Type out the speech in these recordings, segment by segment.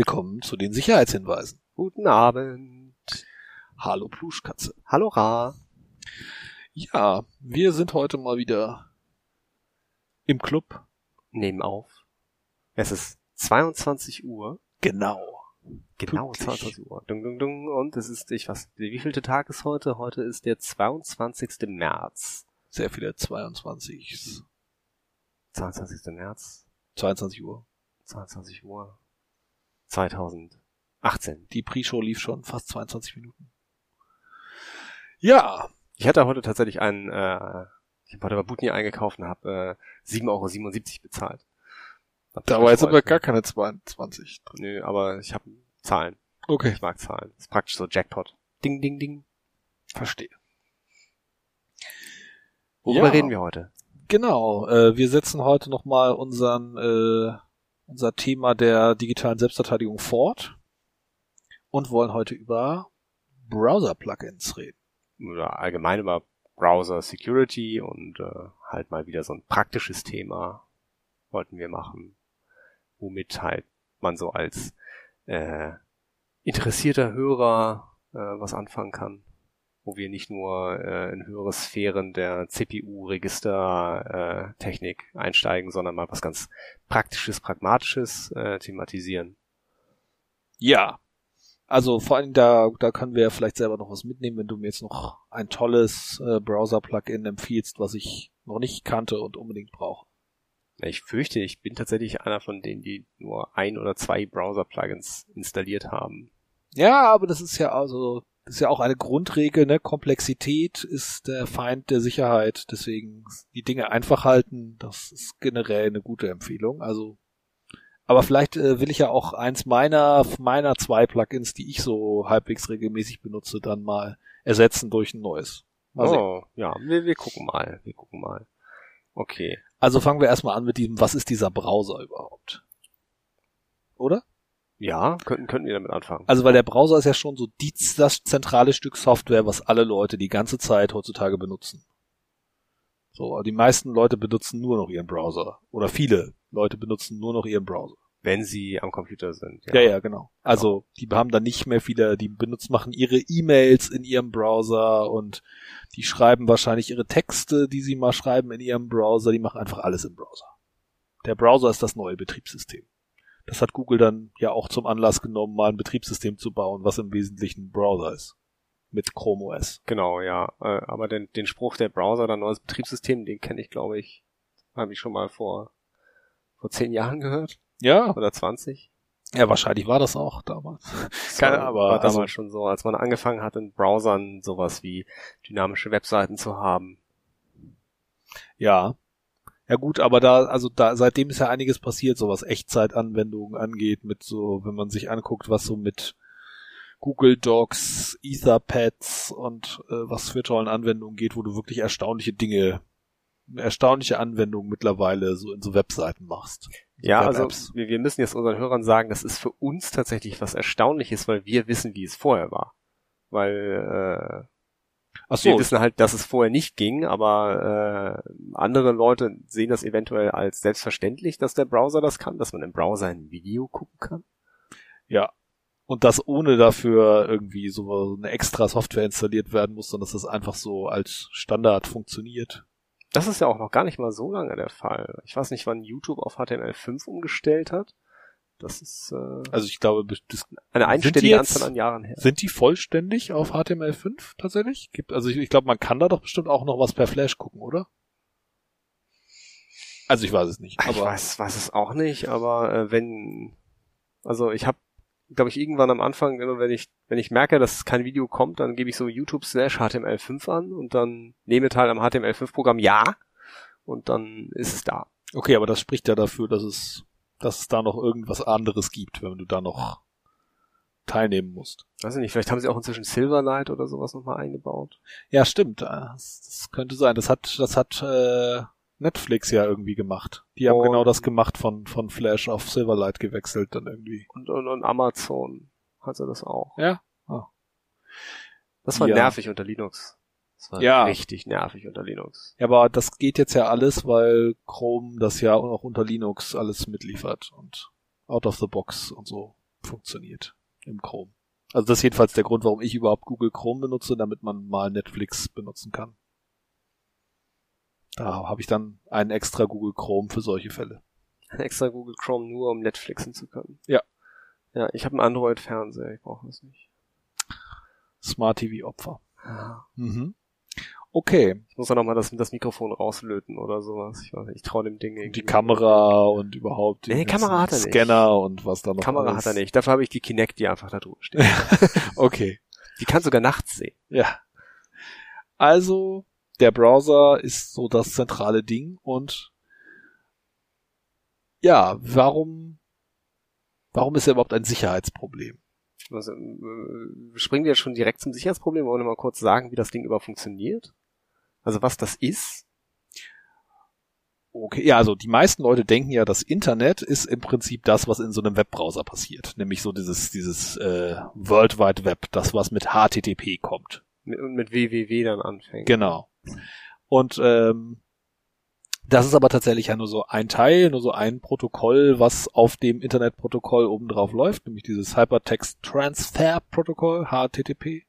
Willkommen zu den Sicherheitshinweisen. Guten Abend. Hallo Pluschkatze. Hallo Ra. Ja, wir sind heute mal wieder im Club. Nehmen auf. Es ist 22 Uhr. Genau. Genau, Pünktlich. 22 Uhr. Dung, dung, dung. Und es ist, ich weiß, wie vielte Tag ist heute? Heute ist der 22. März. Sehr viele 22. 22. März, 22 Uhr. 22 Uhr. 2018. Die Pre-Show lief schon fast 22 Minuten. Ja, Ich hatte heute tatsächlich einen, äh, ich habe heute bei Butni eingekauft und habe äh, 7,77 Euro bezahlt. Hab da war jetzt aber gar keine 22 drin. Nö, aber ich habe Zahlen. Okay, Ich mag Zahlen. Das ist praktisch so Jackpot. Ding, ding, ding. verstehe. Worüber Ja. reden wir heute? Genau, äh, wir setzen heute nochmal unseren, äh, unser Thema der digitalen Selbstverteidigung fort und wollen heute über Browser-Plugins reden. Oder allgemein über Browser Security und äh, halt mal wieder so ein praktisches Thema wollten wir machen, womit halt man so als äh, interessierter Hörer äh, was anfangen kann, wo wir nicht nur äh, in höhere Sphären der CPU-Register-Technik einsteigen, sondern mal was ganz Praktisches, Pragmatisches äh, thematisieren. Ja. Also vor allem da, da können wir vielleicht selber noch was mitnehmen, wenn du mir jetzt noch ein tolles äh, Browser-Plugin empfiehlst, was ich noch nicht kannte und unbedingt brauche. Ich fürchte, ich bin tatsächlich einer von denen, die nur ein oder zwei Browser-Plugins installiert haben. Ja, aber das ist ja also, ist ja auch eine Grundregel, ne? Komplexität ist der Feind der Sicherheit. Deswegen die Dinge einfach halten, das ist generell eine gute Empfehlung. Also, aber vielleicht äh, will ich ja auch eins meiner, meiner zwei Plugins, die ich so halbwegs regelmäßig benutze, dann mal ersetzen durch ein neues. Mal sehen. Oh, ja, wir, wir gucken mal, wir gucken mal. Okay. Also fangen wir erstmal an mit diesem, was ist dieser Browser überhaupt? Ja, könnten, könnten wir damit anfangen. Also weil der Browser ist ja schon so die, das zentrale Stück Software, was alle Leute die ganze Zeit heutzutage benutzen. So, die meisten Leute benutzen nur noch ihren Browser. Oder viele Leute benutzen nur noch ihren Browser. Wenn sie am Computer sind. Ja, ja, genau. Also die haben dann nicht mehr viele, die benutzen, machen ihre E-Mails in ihrem Browser und die schreiben wahrscheinlich ihre Texte, die sie mal schreiben in ihrem Browser, die machen einfach alles im Browser. Der Browser ist das neue Betriebssystem. Das hat Google dann ja auch zum Anlass genommen, mal ein Betriebssystem zu bauen, was im Wesentlichen ein Browser ist. Mit Chrome OS. Genau, ja. Äh, Aber den, den Spruch der Browser, dein neues Betriebssystem, den kenne ich, glaube ich, habe ich schon mal vor, vor zehn Jahren gehört. Ja, Oder 20. ja, wahrscheinlich war das auch damals. Das Keine- war, aber war damals also- schon so, als man angefangen hat, in Browsern sowas wie dynamische Webseiten zu haben. Ja. Ja gut, aber da, also da, seitdem ist ja einiges passiert, so was Echtzeitanwendungen angeht, mit so, wenn man sich anguckt, was so mit Google Docs, Etherpads und äh, was für tollen Anwendungen geht, wo du wirklich erstaunliche Dinge, erstaunliche Anwendungen mittlerweile so in so Webseiten machst. Ja, also wir, wir müssen jetzt unseren Hörern sagen, das ist für uns tatsächlich was Erstaunliches, weil wir wissen, wie es vorher war. Weil Ach äh, wir so, wissen halt, dass es vorher nicht ging, aber äh, andere Leute sehen das eventuell als selbstverständlich, dass der Browser das kann, dass man im Browser ein Video gucken kann. ja. Und das ohne dafür irgendwie so eine extra Software installiert werden muss, sondern dass das einfach so als Standard funktioniert. Das ist ja auch noch gar nicht mal so lange der Fall. Ich weiß nicht, wann YouTube auf HTML5 umgestellt hat. Das ist äh, Also ich glaube, das eine einstellige jetzt- Anzahl an Jahren her. Sind die vollständig auf HTML5 tatsächlich? Gibt, also ich, ich glaube, man kann da doch bestimmt auch noch was per Flash gucken, oder? Also ich weiß es nicht, ich aber weiß, weiß es auch nicht, aber äh, wenn, also ich habe, glaube ich, irgendwann am Anfang immer, wenn ich, wenn ich merke, dass kein Video kommt, dann gebe ich so YouTube slash HTML5 an und dann nehme teil am HTML5-Programm ja und dann ist es da. okay, aber das spricht ja dafür, dass es, dass es da noch irgendwas anderes gibt, wenn du da noch teilnehmen musst. Weiß ich nicht, vielleicht haben sie auch inzwischen Silverlight oder sowas nochmal eingebaut. Ja, stimmt. äh, Das, das könnte sein. Das hat, das hat äh, Netflix ja irgendwie gemacht. Die haben Und- genau das gemacht von von Flash auf Silverlight gewechselt dann irgendwie. Und, und, und Amazon hatte das auch. Ja. Ah. Das war Ja. nervig unter Linux. Das war Ja. richtig nervig unter Linux. Ja, aber das geht jetzt ja alles, weil Chrome das ja auch unter Linux alles mitliefert und out of the box und so funktioniert im Chrome. Also das ist jedenfalls der Grund, warum ich überhaupt Google Chrome benutze, damit man mal Netflix benutzen kann. Da habe ich dann einen extra Google Chrome für solche Fälle. Ein extra Google Chrome nur, um Netflixen zu können. Ja. Ja, ich habe einen Android-Fernseher, ich brauche das nicht. Smart TV Opfer. Mhm. Okay. Ich muss dann nochmal das, das Mikrofon rauslöten oder sowas. Ich weiß nicht, ich traue dem Ding irgendwie. Die Kamera und überhaupt Nee, Kamera hat er nicht. Scanner und was da noch Kamera alles. hat er nicht. Dafür habe ich die Kinect, die einfach da drüber steht. Okay. die kann sogar nachts sehen. Ja. Also, der Browser ist so das zentrale Ding und ja, warum, warum ist er überhaupt ein Sicherheitsproblem? Also, äh, springen wir schon direkt zum Sicherheitsproblem. Wollen wir mal kurz sagen, wie das Ding überhaupt funktioniert? Also was das ist? Okay, ja, also die meisten Leute denken ja, das Internet ist im Prinzip das, was in so einem Webbrowser passiert, nämlich so dieses dieses äh, World Wide Web, das was mit HTTP kommt. Mit, mit www dann anfängt. Genau. Und ähm, das ist aber tatsächlich ja nur so ein Teil, nur so ein Protokoll, was auf dem Internetprotokoll obendrauf läuft, nämlich dieses Hypertext Transfer Protokoll, HTTP.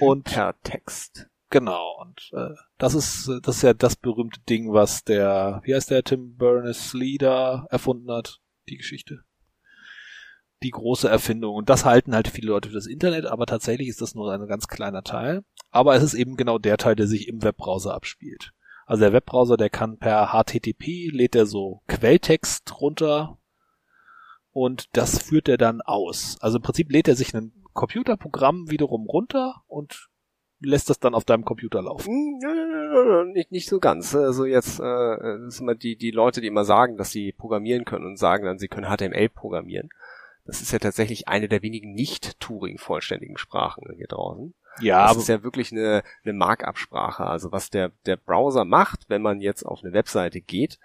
Und Per Text. Genau, und äh, das ist das ist ja das berühmte Ding, was der, wie heißt der Tim Berners-Lee da erfunden hat, die Geschichte. Die große Erfindung. Und das halten halt viele Leute für das Internet, aber tatsächlich ist das nur ein ganz kleiner Teil. Aber es ist eben genau der Teil, der sich im Webbrowser abspielt. Also der Webbrowser, der kann per HTTP lädt er so Quelltext runter und das führt er dann aus. Also im Prinzip lädt er sich ein Computerprogramm wiederum runter und lässt das dann auf deinem Computer laufen. Hm, Nicht, nicht so ganz. Also jetzt, äh, das sind immer die, die Leute, die immer sagen, dass sie programmieren können und sagen dann, sie können HTML programmieren. Das ist ja tatsächlich eine der wenigen nicht Turing-vollständigen Sprachen hier draußen. Ja, das aber ist ja wirklich eine, eine Markup-Sprache. Also was der, der Browser macht, wenn man jetzt auf eine Webseite geht,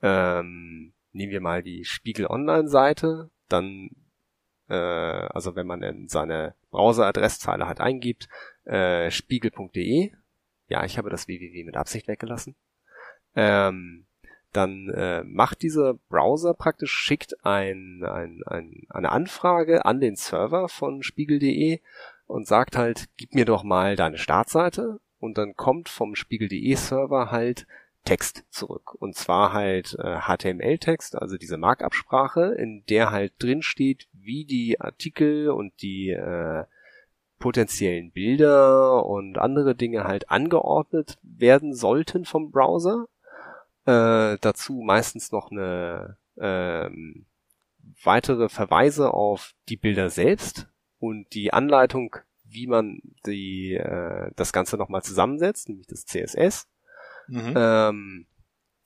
ähm, nehmen wir mal die Spiegel Online-Seite, dann, äh, also wenn man in seine Browser-Adresszeile halt eingibt, äh, spiegel.de, ja, ich habe das www mit Absicht weggelassen, ähm, dann äh, macht dieser Browser praktisch, schickt ein, ein, ein, eine Anfrage an den Server von spiegel.de und sagt halt, gib mir doch mal deine Startseite. Und dann kommt vom spiegel.de Server halt Text zurück. Und zwar halt äh, HTML-Text, also diese Markup-Sprache, in der halt drin steht, wie die Artikel und die äh, potenziellen Bilder und andere Dinge halt angeordnet werden sollten vom Browser. Äh, dazu meistens noch eine ähm, weitere Verweise auf die Bilder selbst und die Anleitung, wie man die, äh, das Ganze nochmal zusammensetzt, nämlich das CSS. mhm. Ähm,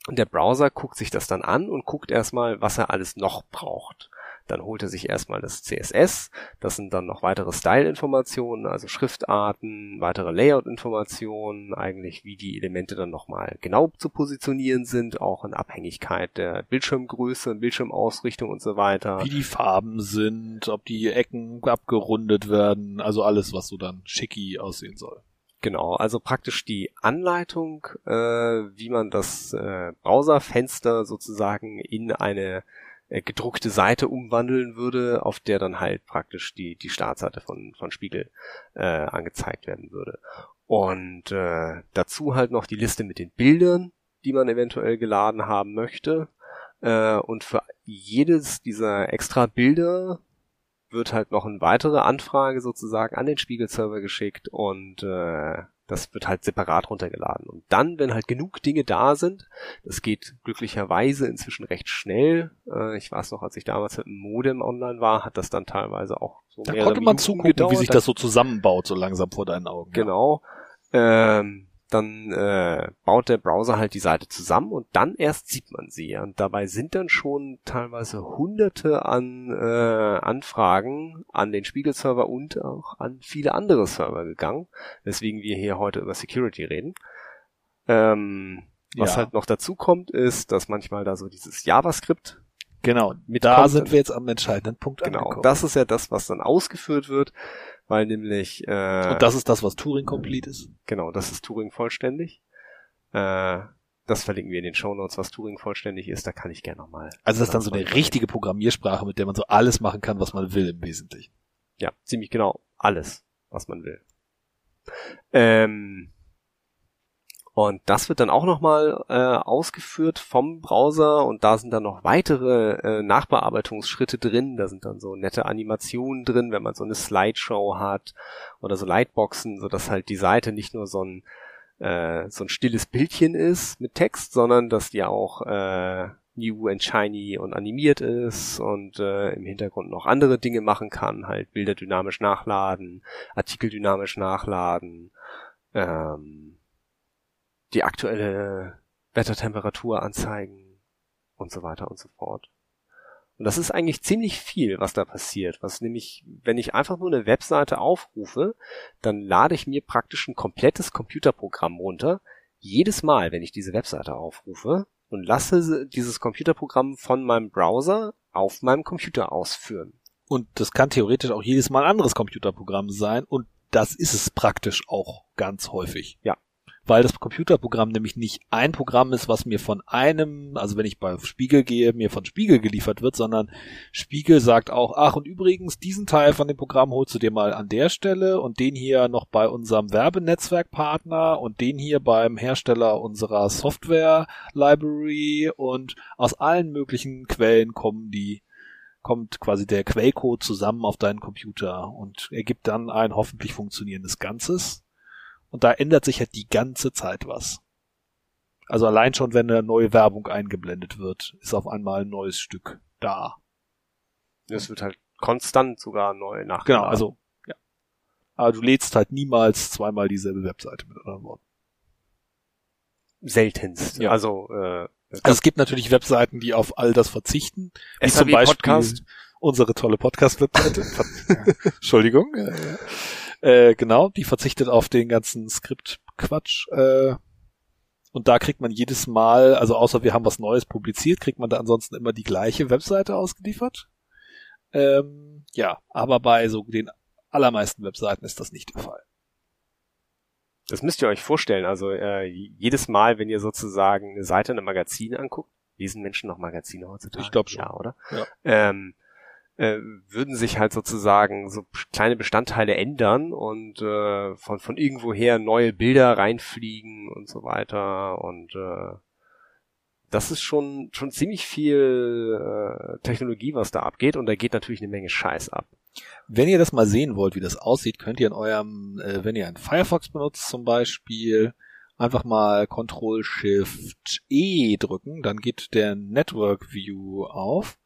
und der Browser guckt sich das dann an und guckt erstmal, was er alles noch braucht. Dann holt er sich erstmal das CSS. Das sind dann noch weitere Style-Informationen, also Schriftarten, weitere Layout-Informationen, eigentlich wie die Elemente dann nochmal genau zu positionieren sind, auch in Abhängigkeit der Bildschirmgröße, Bildschirmausrichtung und so weiter. wie die Farben sind, ob die Ecken abgerundet werden, also alles, was so dann schicki aussehen soll. Genau, also praktisch die Anleitung, äh, wie man das äh, Browserfenster sozusagen in eine gedruckte Seite umwandeln würde, auf der dann halt praktisch die, die Startseite von, von Spiegel äh, angezeigt werden würde. Und äh, dazu halt noch die Liste mit den Bildern, die man eventuell geladen haben möchte. Äh, und für jedes dieser extra Bilder wird halt noch eine weitere Anfrage sozusagen an den Spiegel-Server geschickt und äh, das wird halt separat runtergeladen. Und dann, wenn halt genug Dinge da sind, das geht glücklicherweise inzwischen recht schnell. Äh, ich weiß noch, als ich damals mit dem Modem online war, hat das dann teilweise auch so Da konnte man Minuten zugucken, gedauert. wie sich das so zusammenbaut, so langsam vor deinen Augen. ja. Genau. Ähm, dann äh, baut der Browser halt die Seite zusammen und dann erst sieht man sie. Und dabei sind dann schon teilweise hunderte an äh, Anfragen an den Spiegel-Server und auch an viele andere Server gegangen, weswegen wir hier heute über Security reden. Ähm, was Ja. halt noch dazu kommt, ist, dass manchmal da so dieses JavaScript Genau, Mit da sind wir jetzt am entscheidenden Punkt Genau, angekommen. das ist ja das, was dann ausgeführt wird, weil nämlich äh, Und das ist das, was Turing Complete ist. Genau, das ist Turing vollständig. Äh, das verlinken wir in den Show Notes, was Turing vollständig ist, da kann ich gerne nochmal. Also das ist dann so eine richtige Programmiersprache, mit der man so alles machen kann, was man will im Wesentlichen. Ja, ziemlich genau alles, was man will. Ähm, und das wird dann auch nochmal äh, ausgeführt vom Browser und da sind dann noch weitere äh, Nachbearbeitungsschritte drin. Da sind dann so nette Animationen drin, wenn man so eine Slideshow hat oder so Lightboxen, so dass halt die Seite nicht nur so ein äh, so ein stilles Bildchen ist mit Text, sondern dass die auch äh, new and shiny und animiert ist und äh, im Hintergrund noch andere Dinge machen kann, halt Bilder dynamisch nachladen, Artikel dynamisch nachladen. Ähm, die aktuelle Wettertemperatur anzeigen und so weiter und so fort. Und das ist eigentlich ziemlich viel, was da passiert. Was nämlich, wenn ich einfach nur eine Webseite aufrufe, dann lade ich mir praktisch ein komplettes Computerprogramm runter. Jedes Mal, wenn ich diese Webseite aufrufe und lasse dieses Computerprogramm von meinem Browser auf meinem Computer ausführen. Und das kann theoretisch auch jedes Mal ein anderes Computerprogramm sein und das ist es praktisch auch ganz häufig. Ja weil das Computerprogramm nämlich nicht ein Programm ist, was mir von einem, also wenn ich bei Spiegel gehe, mir von Spiegel geliefert wird, sondern Spiegel sagt auch, ach und übrigens, diesen Teil von dem Programm holst du dir mal an der Stelle und den hier noch bei unserem Werbenetzwerkpartner und den hier beim Hersteller unserer Software Library und aus allen möglichen Quellen kommen die kommt quasi der Quellcode zusammen auf deinen Computer und ergibt dann ein hoffentlich funktionierendes Ganzes und da ändert sich halt die ganze Zeit was. Also allein schon, wenn eine neue Werbung eingeblendet wird, ist auf einmal ein neues Stück da. Es wird halt konstant sogar neu nachgeladen. Genau, also, ja. Aber du lädst halt niemals zweimal dieselbe Webseite mit anderen Worten. Seltenst. Ja. Also, äh, also es gibt natürlich Webseiten, die auf all das verzichten. Wie zum Beispiel Podcast. unsere tolle Podcast-Webseite. Entschuldigung. Ja, ja. Äh, genau, die verzichtet auf den ganzen Skript-Quatsch. Äh, und da kriegt man jedes Mal, also außer wir haben was Neues publiziert, kriegt man da ansonsten immer die gleiche Webseite ausgeliefert. Ähm, ja, aber bei so den allermeisten Webseiten ist das nicht der Fall. Das müsst ihr euch vorstellen. Also äh, jedes Mal, wenn ihr sozusagen eine Seite in einem Magazin anguckt, lesen Menschen noch Magazine heutzutage? Ich glaube schon. Ja, oder? Ja. Ähm, äh, würden sich halt sozusagen so kleine Bestandteile ändern und äh, von, von irgendwoher neue Bilder reinfliegen und so weiter und äh, das ist schon, schon ziemlich viel äh, Technologie, was da abgeht und da geht natürlich eine Menge Scheiß ab. Wenn ihr das mal sehen wollt, wie das aussieht, könnt ihr in eurem, äh, wenn ihr einen Firefox benutzt zum Beispiel, einfach mal Ctrl Shift E drücken, dann geht der Network View auf.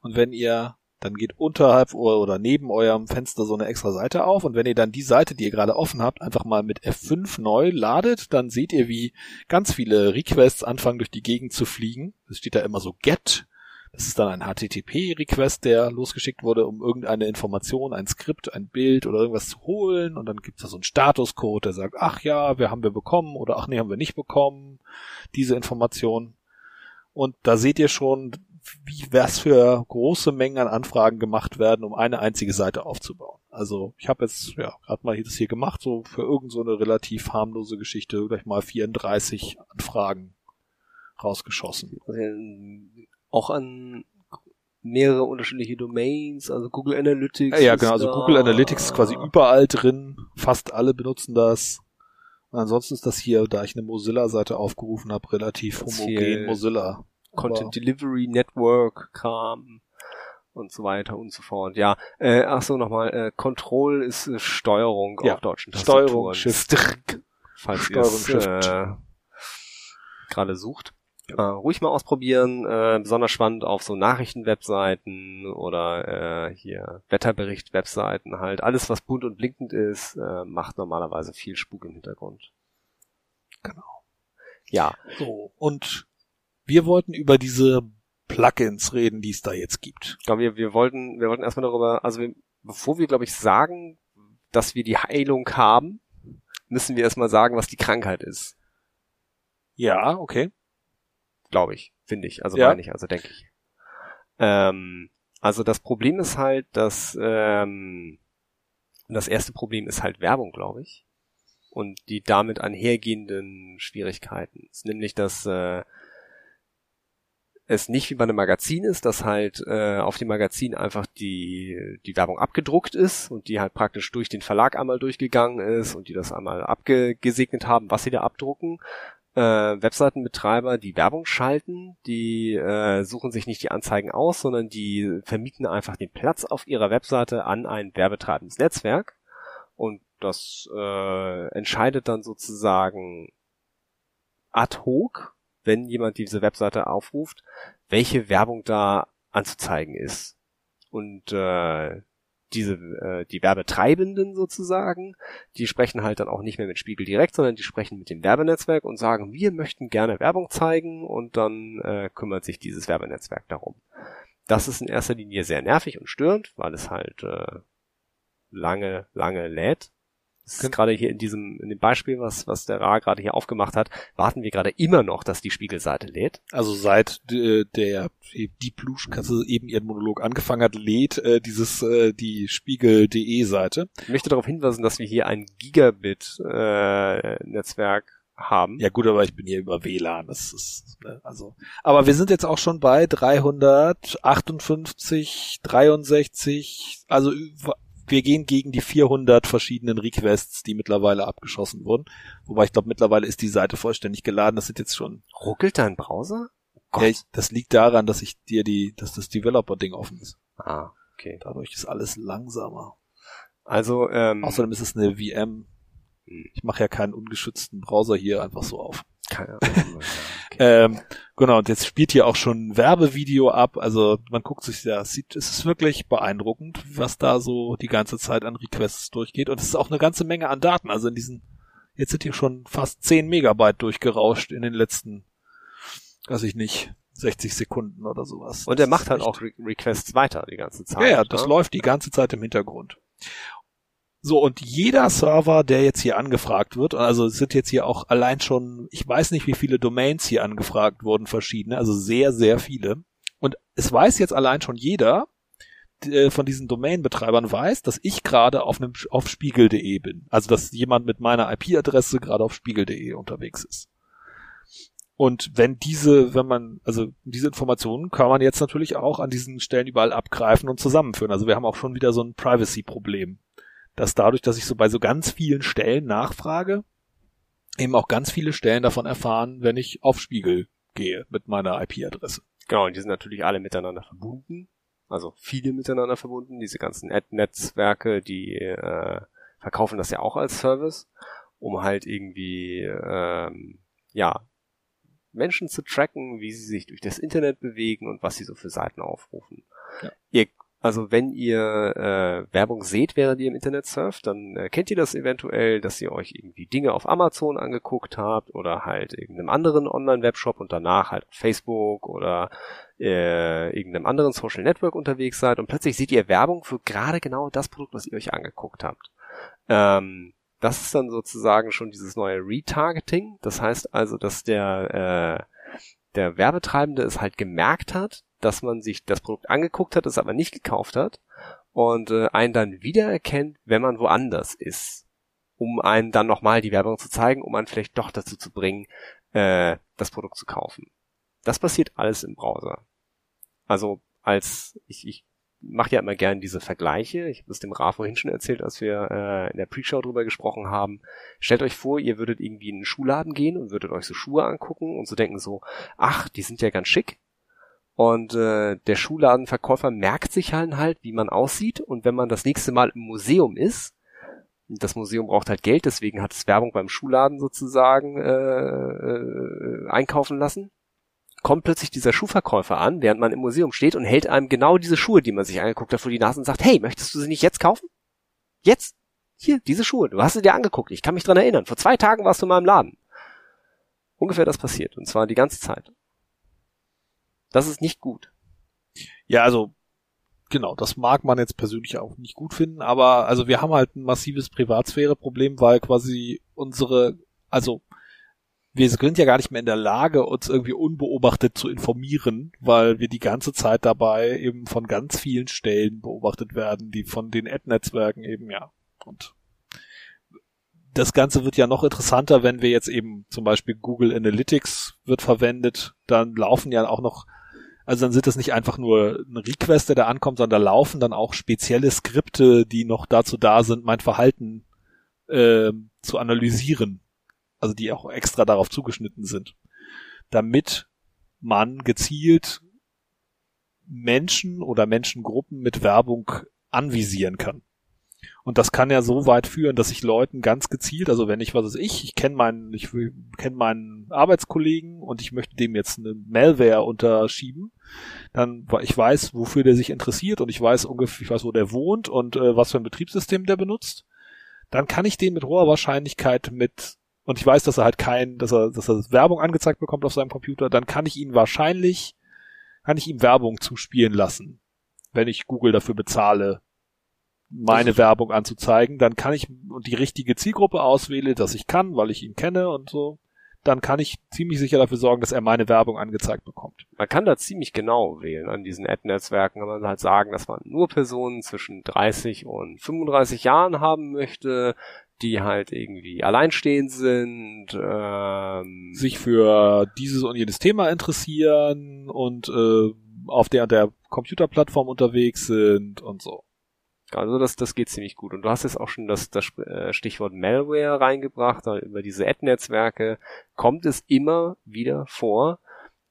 Und wenn ihr dann geht unterhalb oder neben eurem Fenster so eine extra Seite auf und wenn ihr dann die Seite, die ihr gerade offen habt, einfach mal mit F5 neu ladet, dann seht ihr, wie ganz viele Requests anfangen durch die Gegend zu fliegen. Es steht da immer so get. Das ist dann ein HTTP-Request, der losgeschickt wurde, um irgendeine Information, ein Skript, ein Bild oder irgendwas zu holen. Und dann gibt es da so einen Statuscode, der sagt, ach ja, wir haben wir bekommen oder ach nee, haben wir nicht bekommen, diese Information. Und da seht ihr schon, wie was für große Mengen an Anfragen gemacht werden, um eine einzige Seite aufzubauen. Also ich habe jetzt ja gerade mal das hier gemacht, so für irgend so eine relativ harmlose Geschichte gleich mal 34 Anfragen rausgeschossen. Auch an mehrere unterschiedliche Domains, also Google Analytics. Ja, ja genau, also Google Analytics ist quasi überall drin, fast alle benutzen das. Und ansonsten ist das hier, da ich eine Mozilla-Seite aufgerufen habe, relativ homogen Mozilla. Content Delivery Network Kram und so weiter und so fort. Ja, äh, ach so nochmal, äh, Control ist äh, Steuerung ja. auf deutschen Tastaturen. Steuerung Shift. Falls Shift. Äh, gerade sucht. Äh, ruhig mal ausprobieren, äh, besonders spannend auf so Nachrichtenwebseiten oder äh, hier Wetterbericht-Webseiten halt. Alles, was bunt und blinkend ist, äh, macht normalerweise viel Spuk im Hintergrund. Genau. Ja. So, und wir wollten über diese Plugins reden, die es da jetzt gibt. Ja, wir, wir wollten, wir wollten erstmal darüber, also wir, bevor wir, glaube ich, sagen, dass wir die Heilung haben, müssen wir erstmal sagen, was die Krankheit ist. Ja, okay. Glaube ich, finde ich, also Ja. meine ich, also denke ich. Ähm, also das Problem ist halt, dass ähm, das erste Problem ist halt Werbung, glaube ich. und die damit einhergehenden Schwierigkeiten. ist nämlich, dass äh, es nicht wie bei einem Magazin ist, dass halt äh, auf dem Magazin einfach die, die Werbung abgedruckt ist und die halt praktisch durch den Verlag einmal durchgegangen ist und die das einmal abgesegnet haben, was sie da abdrucken. Äh, Webseitenbetreiber, die Werbung schalten, die äh, suchen sich nicht die Anzeigen aus, sondern die vermieten einfach den Platz auf ihrer Webseite an ein werbetreibendes Netzwerk und das äh, entscheidet dann sozusagen ad hoc wenn jemand diese Webseite aufruft, welche Werbung da anzuzeigen ist. Und äh, diese äh, die Werbetreibenden sozusagen, die sprechen halt dann auch nicht mehr mit Spiegel direkt, sondern die sprechen mit dem Werbenetzwerk und sagen, wir möchten gerne Werbung zeigen und dann äh, kümmert sich dieses Werbenetzwerk darum. Das ist in erster Linie sehr nervig und störend, weil es halt äh, lange, lange lädt das ist gerade hier in diesem, in dem Beispiel, was, was der Ra gerade hier aufgemacht hat, warten wir gerade immer noch, dass die Spiegelseite lädt. Also seit äh, der die Pluschkasse eben ihren Monolog angefangen hat, lädt äh, dieses äh, die Spiegel.de Seite. Ich möchte darauf hinweisen, dass wir hier ein Gigabit äh, Netzwerk haben. Ja gut, aber ich bin hier über WLAN. Das ist ne, also. Aber wir sind jetzt auch schon bei 358, 63, also wir gehen gegen die 400 verschiedenen Requests, die mittlerweile abgeschossen wurden. Wobei ich glaube, mittlerweile ist die Seite vollständig geladen. Das sind jetzt schon. Ruckelt dein Browser? Oh ja, das liegt daran, dass ich dir die, dass das Developer-Ding offen ist. Ah, okay. Dadurch ist alles langsamer. Also, ähm, Außerdem ist es eine VM. Hm. Ich mache ja keinen ungeschützten Browser hier einfach so auf. Keine Ahnung. okay. ähm, genau, und jetzt spielt hier auch schon ein Werbevideo ab. Also man guckt sich ja, sieht, es ist wirklich beeindruckend, was da so die ganze Zeit an Requests durchgeht. Und es ist auch eine ganze Menge an Daten. Also in diesen, jetzt sind hier schon fast 10 Megabyte durchgerauscht in den letzten, weiß ich nicht, 60 Sekunden oder sowas. Und er macht halt auch Re Requests weiter die ganze Zeit. Ja, ja, das ne? läuft die ganze Zeit im Hintergrund. So, und jeder Server, der jetzt hier angefragt wird, also es sind jetzt hier auch allein schon, ich weiß nicht, wie viele Domains hier angefragt wurden, verschiedene, also sehr, sehr viele. Und es weiß jetzt allein schon jeder äh, von diesen Domainbetreibern weiß, dass ich gerade auf auf spiegel.de bin. Also dass jemand mit meiner IP-Adresse gerade auf spiegel.de unterwegs ist. Und wenn diese, wenn man, also diese Informationen kann man jetzt natürlich auch an diesen Stellen überall abgreifen und zusammenführen. Also wir haben auch schon wieder so ein Privacy-Problem dass dadurch, dass ich so bei so ganz vielen Stellen nachfrage, eben auch ganz viele Stellen davon erfahren, wenn ich auf Spiegel gehe mit meiner IP-Adresse. Genau, und die sind natürlich alle miteinander verbunden. Also viele miteinander verbunden. Diese ganzen Ad-Netzwerke, die äh, verkaufen das ja auch als Service, um halt irgendwie ähm, ja Menschen zu tracken, wie sie sich durch das Internet bewegen und was sie so für Seiten aufrufen. Ja. Ihr also wenn ihr äh, Werbung seht, während ihr im Internet surft, dann äh, kennt ihr das eventuell, dass ihr euch irgendwie Dinge auf Amazon angeguckt habt oder halt irgendeinem anderen Online-Webshop und danach halt auf Facebook oder äh, irgendeinem anderen Social Network unterwegs seid und plötzlich seht ihr Werbung für gerade genau das Produkt, was ihr euch angeguckt habt. Ähm, das ist dann sozusagen schon dieses neue Retargeting. Das heißt also, dass der äh, der Werbetreibende es halt gemerkt hat, dass man sich das Produkt angeguckt hat, es aber nicht gekauft hat und äh, einen dann wiedererkennt, wenn man woanders ist, um einen dann nochmal die Werbung zu zeigen, um einen vielleicht doch dazu zu bringen, äh, das Produkt zu kaufen. Das passiert alles im Browser. Also als ich, ich mache ja immer gerne diese Vergleiche. Ich habe es dem Ra vorhin schon erzählt, als wir äh, in der Pre-Show drüber gesprochen haben. Stellt euch vor, ihr würdet irgendwie in einen Schuhladen gehen und würdet euch so Schuhe angucken und so denken so, ach, die sind ja ganz schick. Und äh, der Schuhladenverkäufer merkt sich halt, halt, wie man aussieht. Und wenn man das nächste Mal im Museum ist, das Museum braucht halt Geld, deswegen hat es Werbung beim Schuhladen sozusagen äh, äh, einkaufen lassen, kommt plötzlich dieser Schuhverkäufer an, während man im Museum steht und hält einem genau diese Schuhe, die man sich angeguckt hat, vor die Nase und sagt, hey, möchtest du sie nicht jetzt kaufen? Jetzt? Hier, diese Schuhe. Du hast sie dir angeguckt. Ich kann mich dran erinnern. Vor zwei Tagen warst du in meinem Laden. Ungefähr das passiert. Und zwar die ganze Zeit. Das ist nicht gut. Ja, also genau, das mag man jetzt persönlich auch nicht gut finden, aber also wir haben halt ein massives Privatsphäre-Problem, weil quasi unsere, also wir sind ja gar nicht mehr in der Lage, uns irgendwie unbeobachtet zu informieren, weil wir die ganze Zeit dabei eben von ganz vielen Stellen beobachtet werden, die von den Ad-Netzwerken eben, ja. Und das Ganze wird ja noch interessanter, wenn wir jetzt eben zum Beispiel Google Analytics wird verwendet, dann laufen ja auch noch, also dann sind das nicht einfach nur ein Request, der da ankommt, sondern da laufen dann auch spezielle Skripte, die noch dazu da sind, mein Verhalten äh, zu analysieren. Also die auch extra darauf zugeschnitten sind. Damit man gezielt Menschen oder Menschengruppen mit Werbung anvisieren kann. Und das kann ja so weit führen, dass ich Leuten ganz gezielt, also wenn ich, was weiß ich, ich kenne meinen, ich kenne meinen Arbeitskollegen und ich möchte dem jetzt eine Malware unterschieben, dann, ich weiß, wofür der sich interessiert und ich weiß ungefähr, ich weiß, wo der wohnt und äh, was für ein Betriebssystem der benutzt, dann kann ich den mit hoher Wahrscheinlichkeit mit und ich weiß, dass er halt kein, dass er, dass er Werbung angezeigt bekommt auf seinem Computer, dann kann ich ihn wahrscheinlich, kann ich ihm Werbung zuspielen lassen, wenn ich Google dafür bezahle, meine also, Werbung anzuzeigen, dann kann ich und die richtige Zielgruppe auswähle, dass ich kann, weil ich ihn kenne und so, dann kann ich ziemlich sicher dafür sorgen, dass er meine Werbung angezeigt bekommt. Man kann da ziemlich genau wählen an diesen Ad-Netzwerken, kann man halt sagen, dass man nur Personen zwischen 30 und 35 Jahren haben möchte, die halt irgendwie alleinstehend sind, ähm, sich für dieses und jenes Thema interessieren und äh, auf der der Computerplattform unterwegs sind und so. Also das, das geht ziemlich gut. Und du hast jetzt auch schon das, das äh, Stichwort Malware reingebracht, über diese Ad-Netzwerke kommt es immer wieder vor,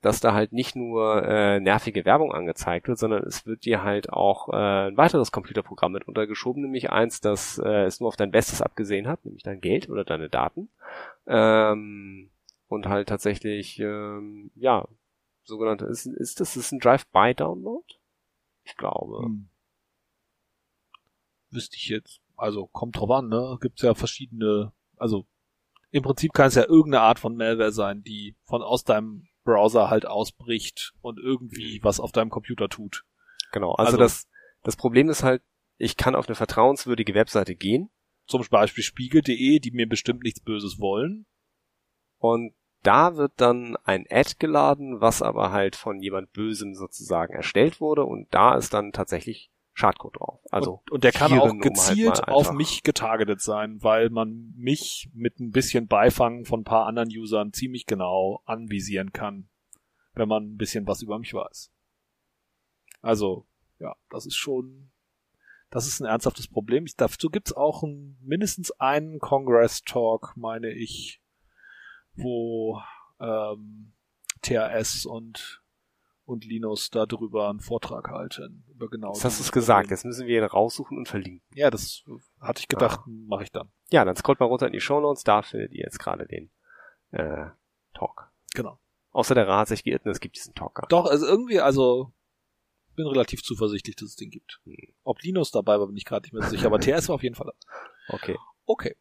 dass da halt nicht nur äh, nervige Werbung angezeigt wird, sondern es wird dir halt auch äh, ein weiteres Computerprogramm mit untergeschoben, nämlich eins, das äh, es nur auf dein Bestes abgesehen hat, nämlich dein Geld oder deine Daten. Ähm, und halt tatsächlich, ähm, ja, sogenannte, ist, ist das ist ein Drive-by-Download? Ich glaube. Hm wüsste ich jetzt. Also kommt drauf an, ne? Gibt's ja verschiedene, also im Prinzip kann es ja irgendeine Art von Malware sein, die von aus deinem Browser halt ausbricht und irgendwie was auf deinem Computer tut. Genau, also, also das, das Problem ist halt, ich kann auf eine vertrauenswürdige Webseite gehen. Zum Beispiel spiegel.de, die mir bestimmt nichts Böses wollen. Und da wird dann ein Ad geladen, was aber halt von jemand Bösem sozusagen erstellt wurde und da ist dann tatsächlich Schadcode drauf. Also und, und der kann auch gezielt um halt auf mich getargetet sein, weil man mich mit ein bisschen Beifang von ein paar anderen Usern ziemlich genau anvisieren kann, wenn man ein bisschen was über mich weiß. Also, ja, das ist schon, das ist ein ernsthaftes Problem. Ich, dazu gibt's auch ein, mindestens einen Congress-Talk, meine ich, wo ähm, THS und und Linus darüber einen Vortrag halten. Über genau das hast du es gesagt, jetzt müssen wir ihn raussuchen und verlinken. Ja, das hatte ich gedacht, ah. mache ich dann. Ja, dann scrollt mal runter in die Show Notes, da findet ihr jetzt gerade den äh, Talk. Genau. Außer der Rat hat sich geirrt, es gibt diesen Talk. Doch, also irgendwie, also bin relativ zuversichtlich, dass es den gibt. Hm. Ob Linus dabei war, bin ich gerade nicht mehr sicher, aber TS war auf jeden Fall da. Okay. Okay.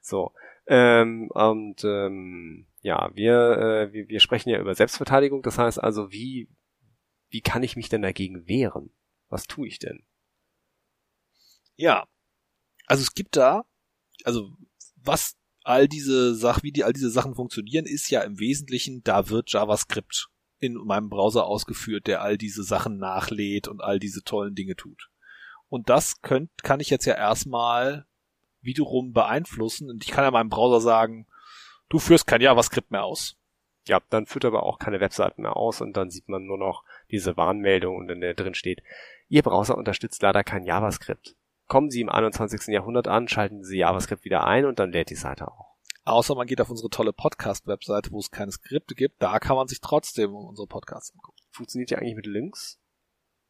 So. Ähm, und ähm, ja, wir, äh, wir, wir sprechen ja über Selbstverteidigung, das heißt also, wie wie kann ich mich denn dagegen wehren? Was tue ich denn? Ja, also es gibt da, also was all diese Sachen, wie die all diese Sachen funktionieren, ist ja im Wesentlichen, da wird JavaScript in meinem Browser ausgeführt, der all diese Sachen nachlädt und all diese tollen Dinge tut. Und das könnt, kann ich jetzt ja erstmal wiederum beeinflussen und ich kann ja meinem Browser sagen, du führst kein JavaScript mehr aus. Ja, dann führt aber auch keine Webseiten mehr aus und dann sieht man nur noch diese Warnmeldung und in der drin steht, Ihr Browser unterstützt leider kein JavaScript. Kommen Sie im 21. Jahrhundert an, schalten Sie JavaScript wieder ein und dann lädt die Seite auch. Außer man geht auf unsere tolle Podcast-Webseite, wo es keine Skripte gibt, da kann man sich trotzdem unsere Podcasts angucken. Funktioniert ja eigentlich mit Links?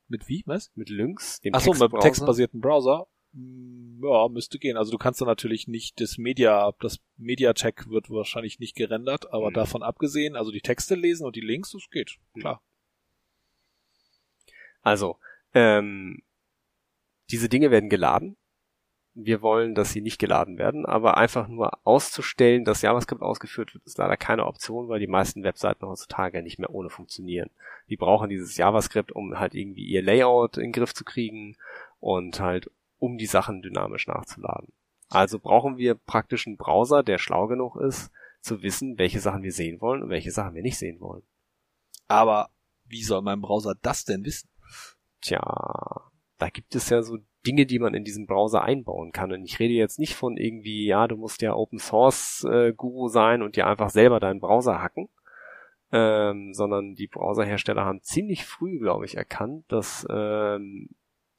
Mit wie, was? Mit Links, dem Ach mit textbasierten Browser. Hm, ja, müsste gehen. Also du kannst da natürlich nicht das Media, das Media-Check wird wahrscheinlich nicht gerendert, aber mhm. davon abgesehen, also die Texte lesen und die Links, das geht, klar. Also, ähm, diese Dinge werden geladen. Wir wollen, dass sie nicht geladen werden, aber einfach nur auszustellen, dass JavaScript ausgeführt wird, ist leider keine Option, weil die meisten Webseiten heutzutage nicht mehr ohne funktionieren. Die brauchen dieses JavaScript, um halt irgendwie ihr Layout in den Griff zu kriegen und halt um die Sachen dynamisch nachzuladen. Also brauchen wir praktisch einen Browser, der schlau genug ist, zu wissen, welche Sachen wir sehen wollen und welche Sachen wir nicht sehen wollen. Aber wie soll mein Browser das denn wissen? Tja, da gibt es ja so Dinge, die man in diesem Browser einbauen kann. Und ich rede jetzt nicht von irgendwie, ja, du musst ja Open Source äh, Guru sein und dir einfach selber deinen Browser hacken, ähm, sondern die Browserhersteller haben ziemlich früh, glaube ich, erkannt, dass ähm,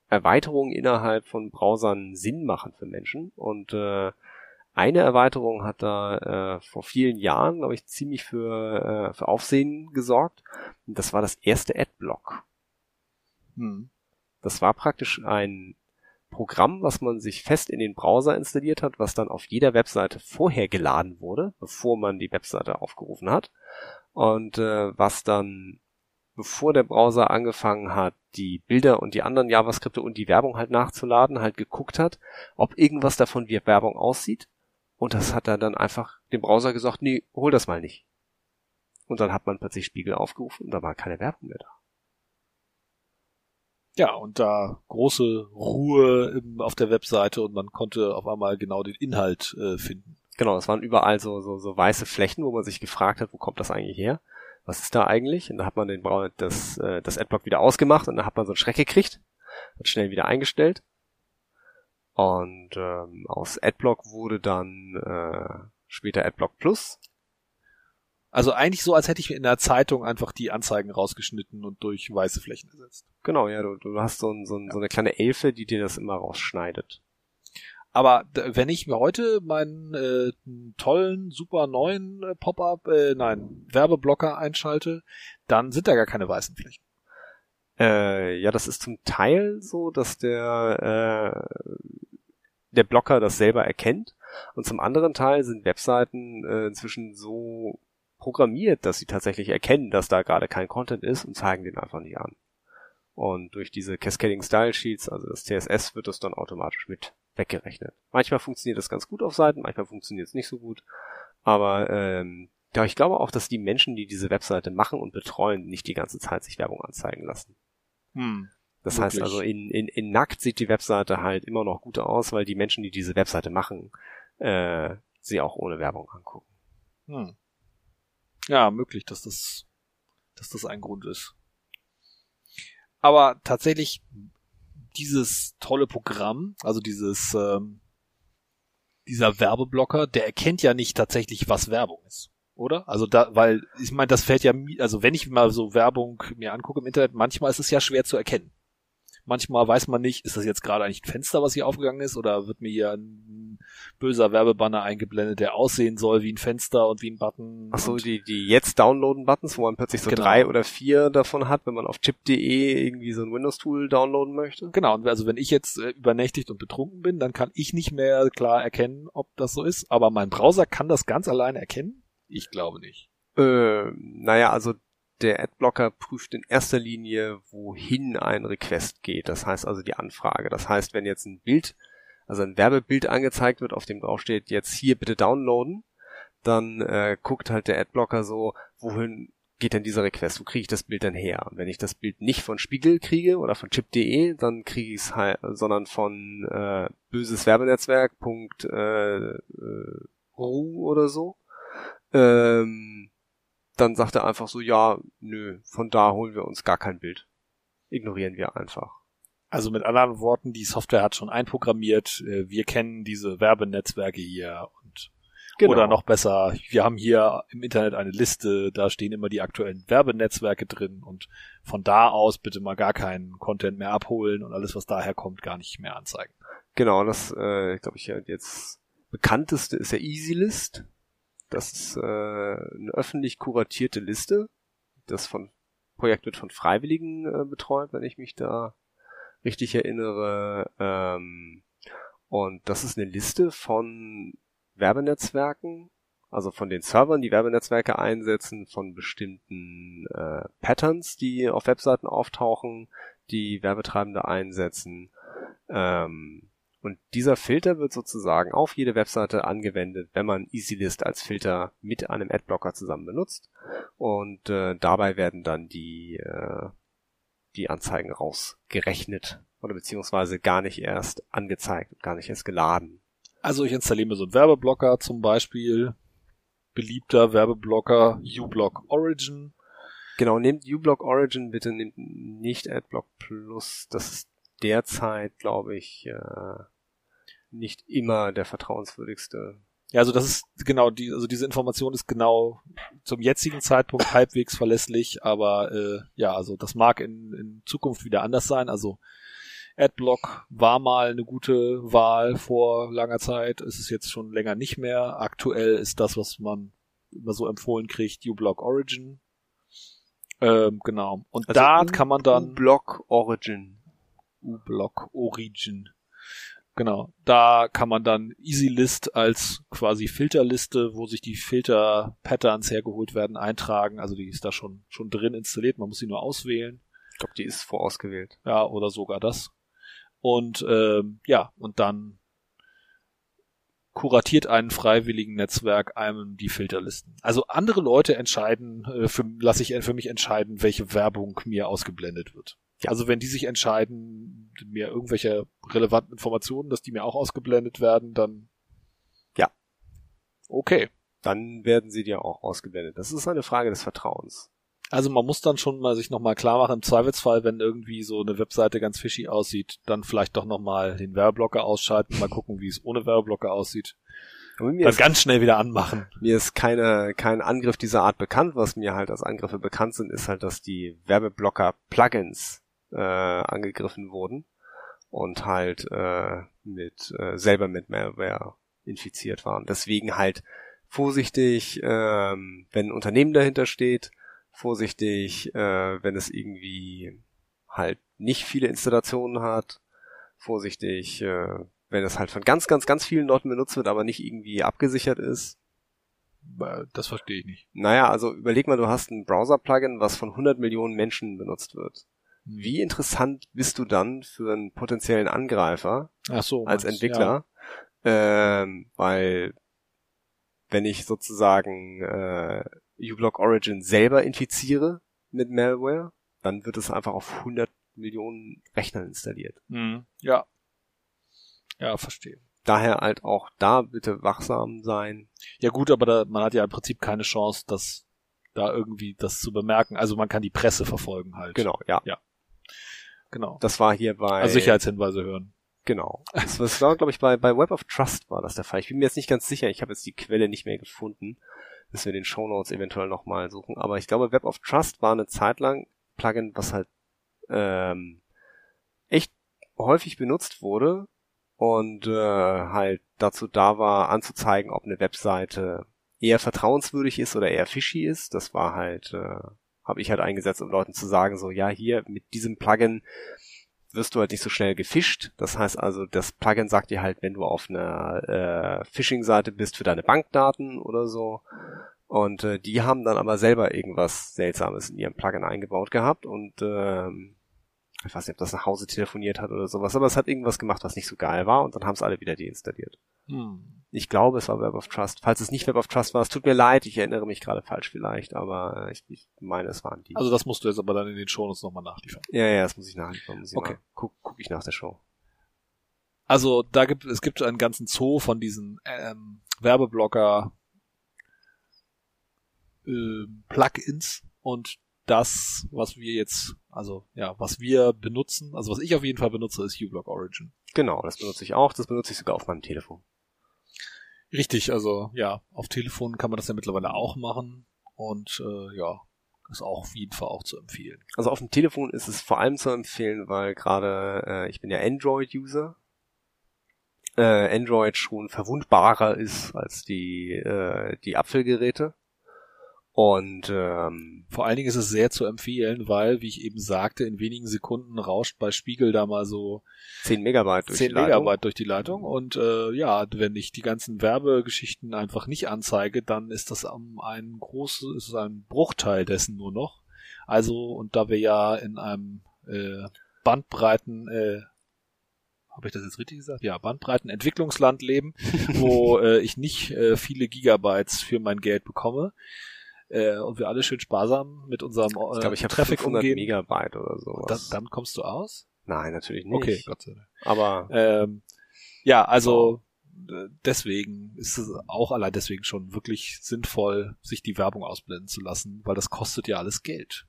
Erweiterungen innerhalb von Browsern Sinn machen für Menschen. Und äh, eine Erweiterung hat da äh, vor vielen Jahren, glaube ich, ziemlich für, äh, für Aufsehen gesorgt. Und das war das erste Adblock. Hm. Das war praktisch ein Programm, was man sich fest in den Browser installiert hat, was dann auf jeder Webseite vorher geladen wurde, bevor man die Webseite aufgerufen hat. Und äh, was dann, bevor der Browser angefangen hat, die Bilder und die anderen JavaScripte und die Werbung halt nachzuladen, halt geguckt hat, ob irgendwas davon wie Werbung aussieht. Und das hat er dann einfach dem Browser gesagt, nee, hol das mal nicht. Und dann hat man plötzlich Spiegel aufgerufen und da war keine Werbung mehr da. Ja, und da große Ruhe im, auf der Webseite und man konnte auf einmal genau den Inhalt äh, finden. Genau, es waren überall so, so, so weiße Flächen, wo man sich gefragt hat, wo kommt das eigentlich her? Was ist da eigentlich? Und da hat man den das, äh, das Adblock wieder ausgemacht und dann hat man so einen Schreck gekriegt, hat schnell wieder eingestellt. Und ähm, aus Adblock wurde dann äh, später Adblock Plus. Also eigentlich so, als hätte ich in der Zeitung einfach die Anzeigen rausgeschnitten und durch weiße Flächen ersetzt. Genau, ja, du, du hast so, ein, so, ein, ja. so eine kleine Elfe, die dir das immer rausschneidet. Aber wenn ich mir heute meinen äh, tollen, super neuen äh, Pop-up, äh, nein, Werbeblocker einschalte, dann sind da gar keine weißen Flächen. Äh, ja, das ist zum Teil so, dass der äh, der Blocker das selber erkennt und zum anderen Teil sind Webseiten äh, inzwischen so programmiert, dass sie tatsächlich erkennen, dass da gerade kein Content ist und zeigen den einfach nicht an. Und durch diese Cascading Style Sheets, also das CSS, wird das dann automatisch mit weggerechnet. Manchmal funktioniert das ganz gut auf Seiten, manchmal funktioniert es nicht so gut. Aber ähm, ja, ich glaube auch, dass die Menschen, die diese Webseite machen und betreuen, nicht die ganze Zeit sich Werbung anzeigen lassen. Hm, das wirklich? heißt also, in, in, in nackt sieht die Webseite halt immer noch gut aus, weil die Menschen, die diese Webseite machen, äh, sie auch ohne Werbung angucken. Hm. Ja, möglich, dass das, dass das ein Grund ist. Aber tatsächlich dieses tolle Programm, also dieses ähm, dieser Werbeblocker, der erkennt ja nicht tatsächlich, was Werbung ist, oder? Also da, weil ich meine, das fällt ja, also wenn ich mal so Werbung mir angucke im Internet, manchmal ist es ja schwer zu erkennen. Manchmal weiß man nicht, ist das jetzt gerade eigentlich ein Fenster, was hier aufgegangen ist, oder wird mir hier ein böser Werbebanner eingeblendet, der aussehen soll wie ein Fenster und wie ein Button. Ach so, die, die jetzt downloaden Buttons, wo man plötzlich so genau. drei oder vier davon hat, wenn man auf chip.de irgendwie so ein Windows-Tool downloaden möchte. Genau, und also wenn ich jetzt äh, übernächtigt und betrunken bin, dann kann ich nicht mehr klar erkennen, ob das so ist, aber mein Browser kann das ganz alleine erkennen? Ich glaube nicht. Äh, naja, also der Adblocker prüft in erster Linie, wohin ein Request geht. Das heißt also die Anfrage. Das heißt, wenn jetzt ein Bild, also ein Werbebild angezeigt wird, auf dem draufsteht, jetzt hier bitte downloaden, dann äh, guckt halt der Adblocker so, wohin geht denn dieser Request? Wo kriege ich das Bild denn her? Und wenn ich das Bild nicht von Spiegel kriege oder von chip.de, dann kriege ich es halt, sondern von äh, böses Werbenetzwerk. Äh, äh, Ru oder so. Ähm, dann sagt er einfach so, ja, nö, von da holen wir uns gar kein Bild. Ignorieren wir einfach. Also mit anderen Worten, die Software hat schon einprogrammiert, äh, wir kennen diese Werbenetzwerke hier und genau. oder noch besser, wir haben hier im Internet eine Liste, da stehen immer die aktuellen Werbenetzwerke drin und von da aus bitte mal gar keinen Content mehr abholen und alles, was daher kommt, gar nicht mehr anzeigen. Genau, das äh, glaube ich ja jetzt bekannteste ist ja EasyList. Das ist äh, eine öffentlich kuratierte Liste. Das von Projekt wird von Freiwilligen äh, betreut, wenn ich mich da richtig erinnere. Ähm, und das ist eine Liste von Werbenetzwerken, also von den Servern, die Werbenetzwerke einsetzen, von bestimmten äh, Patterns, die auf Webseiten auftauchen, die Werbetreibende einsetzen. Ähm, und dieser Filter wird sozusagen auf jede Webseite angewendet, wenn man EasyList als Filter mit einem Adblocker zusammen benutzt. Und äh, dabei werden dann die, äh, die Anzeigen rausgerechnet oder beziehungsweise gar nicht erst angezeigt und gar nicht erst geladen. Also ich installiere mir so einen Werbeblocker zum Beispiel. Beliebter Werbeblocker uBlock Origin. Genau, nehmt uBlock Origin bitte, nehmt nicht AdBlock Plus. Das ist derzeit, glaube ich, äh, nicht immer der vertrauenswürdigste. Ja, also das ist genau die, also diese Information ist genau zum jetzigen Zeitpunkt halbwegs verlässlich, aber äh, ja, also das mag in, in Zukunft wieder anders sein. Also Adblock war mal eine gute Wahl vor langer Zeit, ist es jetzt schon länger nicht mehr. Aktuell ist das, was man immer so empfohlen kriegt, uBlock Origin. Ähm, genau. Und Also da kann man dann Block Origin. uBlock Origin. Genau. Da kann man dann EasyList als quasi Filterliste, wo sich die Filter-Patterns hergeholt werden, eintragen. Also die ist da schon, schon drin installiert. Man muss sie nur auswählen. Ich glaube, die ist vorausgewählt. Ja, oder sogar das. Und ähm, ja, und dann kuratiert ein freiwilligen Netzwerk einem die Filterlisten. Also andere Leute entscheiden, äh, für, lasse ich für mich entscheiden, welche Werbung mir ausgeblendet wird. Ja. Also wenn die sich entscheiden, mir irgendwelche relevanten Informationen, dass die mir auch ausgeblendet werden, dann Ja. Okay. Dann werden sie dir auch ausgeblendet. Das ist eine Frage des Vertrauens. Also man muss dann schon mal sich nochmal klar machen, im Zweifelsfall, wenn irgendwie so eine Webseite ganz fishy aussieht, dann vielleicht doch nochmal den Werbeblocker ausschalten, mal gucken, wie es ohne Werbeblocker aussieht. Aber mir Dann ist, ganz schnell wieder anmachen. mir ist keine, kein Angriff dieser Art bekannt. Was mir halt als Angriffe bekannt sind, ist halt, dass die Werbeblocker-Plugins äh, angegriffen wurden und halt äh, mit äh, selber mit Malware infiziert waren. Deswegen halt vorsichtig, ähm, wenn ein Unternehmen dahinter steht, vorsichtig, äh, wenn es irgendwie halt nicht viele Installationen hat, vorsichtig, äh, wenn es halt von ganz, ganz, ganz vielen Leuten benutzt wird, aber nicht irgendwie abgesichert ist. Äh, Das verstehe ich nicht. Naja, also überleg mal, du hast ein Browser-Plugin, was von 100 Millionen Menschen benutzt wird. Wie interessant bist du dann für einen potenziellen Angreifer Ach so, als meinst- Entwickler? Ähm, weil wenn ich sozusagen äh, uBlock Origin selber infiziere mit Malware, dann wird es einfach auf 100 Millionen Rechnern installiert. Ja. Mhm. ja. Ja, verstehe. Daher halt auch da bitte wachsam sein. Ja gut, aber da, man hat ja im Prinzip keine Chance, das da irgendwie das zu bemerken. Also man kann die Presse verfolgen halt. Genau, ja. Genau. Das war hier bei Also Sicherheitshinweise hören. Genau. Das, das war, glaube ich, bei, bei Web of Trust war das der Fall. Ich bin mir jetzt nicht ganz sicher. Ich habe jetzt die Quelle nicht mehr gefunden, dass wir den Show Notes eventuell nochmal suchen. Aber ich glaube, Web of Trust war eine Zeit lang Plugin, was halt ähm, echt häufig benutzt wurde und äh, halt dazu da war, anzuzeigen, ob eine Webseite eher vertrauenswürdig ist oder eher fishy ist. Das war halt, äh, habe ich halt eingesetzt, um Leuten zu sagen, so ja, hier mit diesem Plugin wirst du halt nicht so schnell gefischt. Das heißt also, das Plugin sagt dir halt, wenn du auf einer äh, Phishing-Seite bist für deine Bankdaten oder so. Und äh, die haben dann aber selber irgendwas Seltsames in ihrem Plugin eingebaut gehabt und ähm, ich weiß nicht, ob das nach Hause telefoniert hat oder sowas, aber es hat irgendwas gemacht, was nicht so geil war und dann haben es alle wieder deinstalliert. Hm. Ich glaube, es war Web of Trust. Falls es nicht Web of Trust war, es tut mir leid, ich erinnere mich gerade falsch vielleicht, aber äh, ich, ich meine, es waren die. Also das musst du jetzt aber dann in den Shownotes nochmal nachliefern. ja, ja, das muss ich nachliefern. Muss ich Okay. mal. Guck, guck ich nach der Show. Also da gibt es gibt einen ganzen Zoo von diesen ähm, Werbeblocker äh, Plugins und das, was wir jetzt, also ja, was wir benutzen, also was ich auf jeden Fall benutze, ist uBlock Origin. Genau, das benutze ich auch. Das benutze ich sogar auf meinem Telefon. Richtig, also ja, auf Telefon kann man das ja mittlerweile auch machen und äh, ja, ist auch auf jeden Fall auch zu empfehlen. Also auf dem Telefon ist es vor allem zu empfehlen, weil gerade äh, ich bin ja Android-User. Äh, Android schon verwundbarer ist als die äh, die Apfelgeräte. Und ähm, Vor allen Dingen ist es sehr zu empfehlen, weil, wie ich eben sagte, in wenigen Sekunden rauscht bei Spiegel da mal so 10 Megabyte durch 10 die Leitung. Megabyte durch die Leitung und äh, ja, wenn ich die ganzen Werbegeschichten einfach nicht anzeige, dann ist das um ein großes, ist es ein Bruchteil dessen nur noch. Also und da wir ja in einem äh, Bandbreiten äh, habe ich das jetzt richtig gesagt? Ja, Bandbreiten Entwicklungsland leben, wo äh, ich nicht äh, viele Gigabytes für mein Geld bekomme äh, und wir alle schön sparsam mit unserem äh, Ich glaube, ich Traffic 500 umgehen. Megabyte oder Dann, sowas. dann kommst du aus? Nein, natürlich nicht. Okay, Gott sei Dank. Aber Ähm, ja, also äh, deswegen ist es auch allein deswegen schon wirklich sinnvoll, sich die Werbung ausblenden zu lassen, weil das kostet ja alles Geld.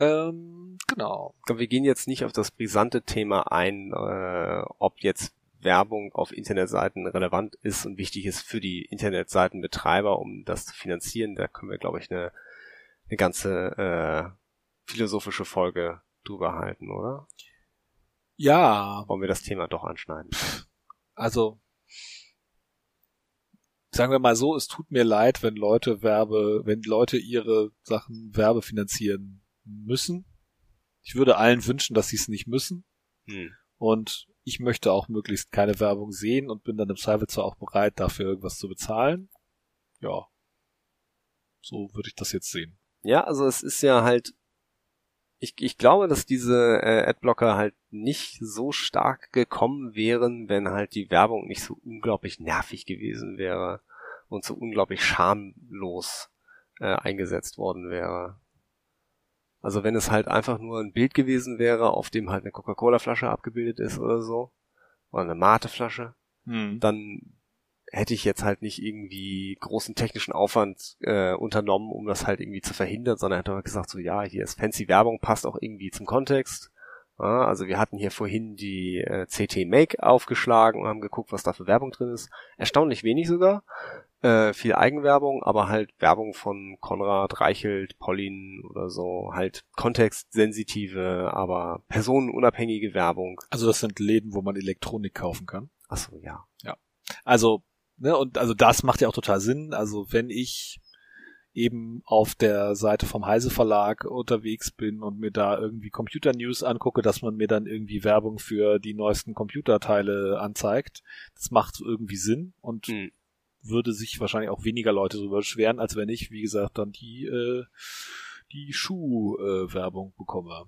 Ähm, Genau. Wir gehen jetzt nicht auf das brisante Thema ein, äh, ob jetzt Werbung auf Internetseiten relevant ist und wichtig ist für die Internetseitenbetreiber, um das zu finanzieren. Da können wir, glaube ich, eine, eine ganze äh, philosophische Folge drüber halten, oder? Ja. Wollen wir das Thema doch anschneiden? Also, sagen wir mal so, es tut mir leid, wenn Leute Werbe, wenn Leute ihre Sachen Werbe finanzieren müssen. Ich würde allen wünschen, dass sie es nicht müssen. Hm. Und ich möchte auch möglichst keine Werbung sehen und bin dann im Zweifelsfall auch bereit, dafür irgendwas zu bezahlen. Ja. So würde ich das jetzt sehen. Ja, also es ist ja halt, ich, ich glaube, dass diese äh, Adblocker halt nicht so stark gekommen wären, wenn halt die Werbung nicht so unglaublich nervig gewesen wäre und so unglaublich schamlos äh, eingesetzt worden wäre. Also wenn es halt einfach nur ein Bild gewesen wäre, auf dem halt eine Coca-Cola-Flasche abgebildet ist oder so, oder eine Mate-Flasche, hm. dann hätte ich jetzt halt nicht irgendwie großen technischen Aufwand äh, unternommen, um das halt irgendwie zu verhindern, sondern hätte halt gesagt, so ja, hier ist fancy Werbung, passt auch irgendwie zum Kontext. Ja, also wir hatten hier vorhin die äh, CT Make aufgeschlagen und haben geguckt, was da für Werbung drin ist. Erstaunlich wenig sogar. Äh, viel Eigenwerbung, aber halt Werbung von Konrad, Reichelt, Pauline oder so, halt kontextsensitive, aber personenunabhängige Werbung. Also das sind Läden, wo man Elektronik kaufen kann. Ach so, ja. Ja. Also, ne, und also das macht ja auch total Sinn. Also wenn ich eben auf der Seite vom Heise Verlag unterwegs bin und mir da irgendwie Computer News angucke, dass man mir dann irgendwie Werbung für die neuesten Computerteile anzeigt. Das macht irgendwie Sinn und mhm würde sich wahrscheinlich auch weniger Leute darüber beschweren, als wenn ich, wie gesagt, dann die, äh, die Schuh-Werbung äh, bekomme.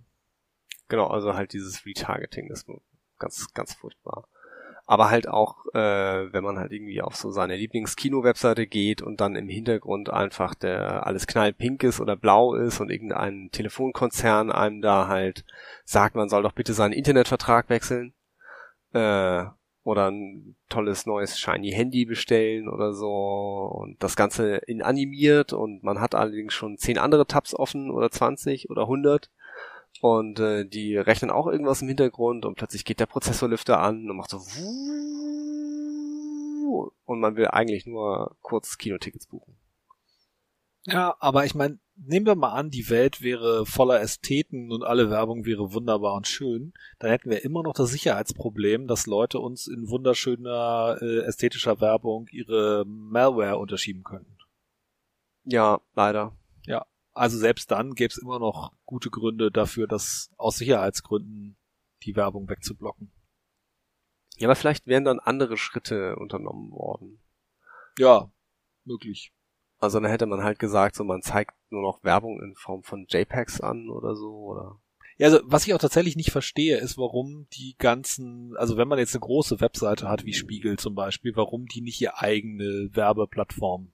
Genau, also halt dieses Retargeting, ist ganz, ganz furchtbar. Aber halt auch, äh, wenn man halt irgendwie auf so seine Lieblings-Kino-Webseite geht und dann im Hintergrund einfach der alles knallpink ist oder blau ist und irgendein Telefonkonzern einem da halt sagt, man soll doch bitte seinen Internetvertrag wechseln. Äh, oder ein tolles neues shiny Handy bestellen oder so und das Ganze in animiert und man hat allerdings schon zehn andere Tabs offen oder 20 oder 100 und äh, die rechnen auch irgendwas im Hintergrund und plötzlich geht der Prozessorlüfter an und macht so und man will eigentlich nur kurz Kinotickets buchen. Ja, aber ich meine, nehmen wir mal an, die Welt wäre voller Ästheten und alle Werbung wäre wunderbar und schön, dann hätten wir immer noch das Sicherheitsproblem, dass Leute uns in wunderschöner äh, ästhetischer Werbung ihre Malware unterschieben könnten. Ja, leider. Ja, also selbst dann gäbe es immer noch gute Gründe dafür, dass aus Sicherheitsgründen die Werbung wegzublocken. Ja, aber vielleicht wären dann andere Schritte unternommen worden. Ja, möglich. Also dann hätte man halt gesagt, so man zeigt nur noch Werbung in Form von JPEGs an oder so, oder? Ja, also was ich auch tatsächlich nicht verstehe, ist, warum die ganzen, also wenn man jetzt eine große Webseite hat wie Spiegel zum Beispiel, warum die nicht ihre eigene Werbeplattform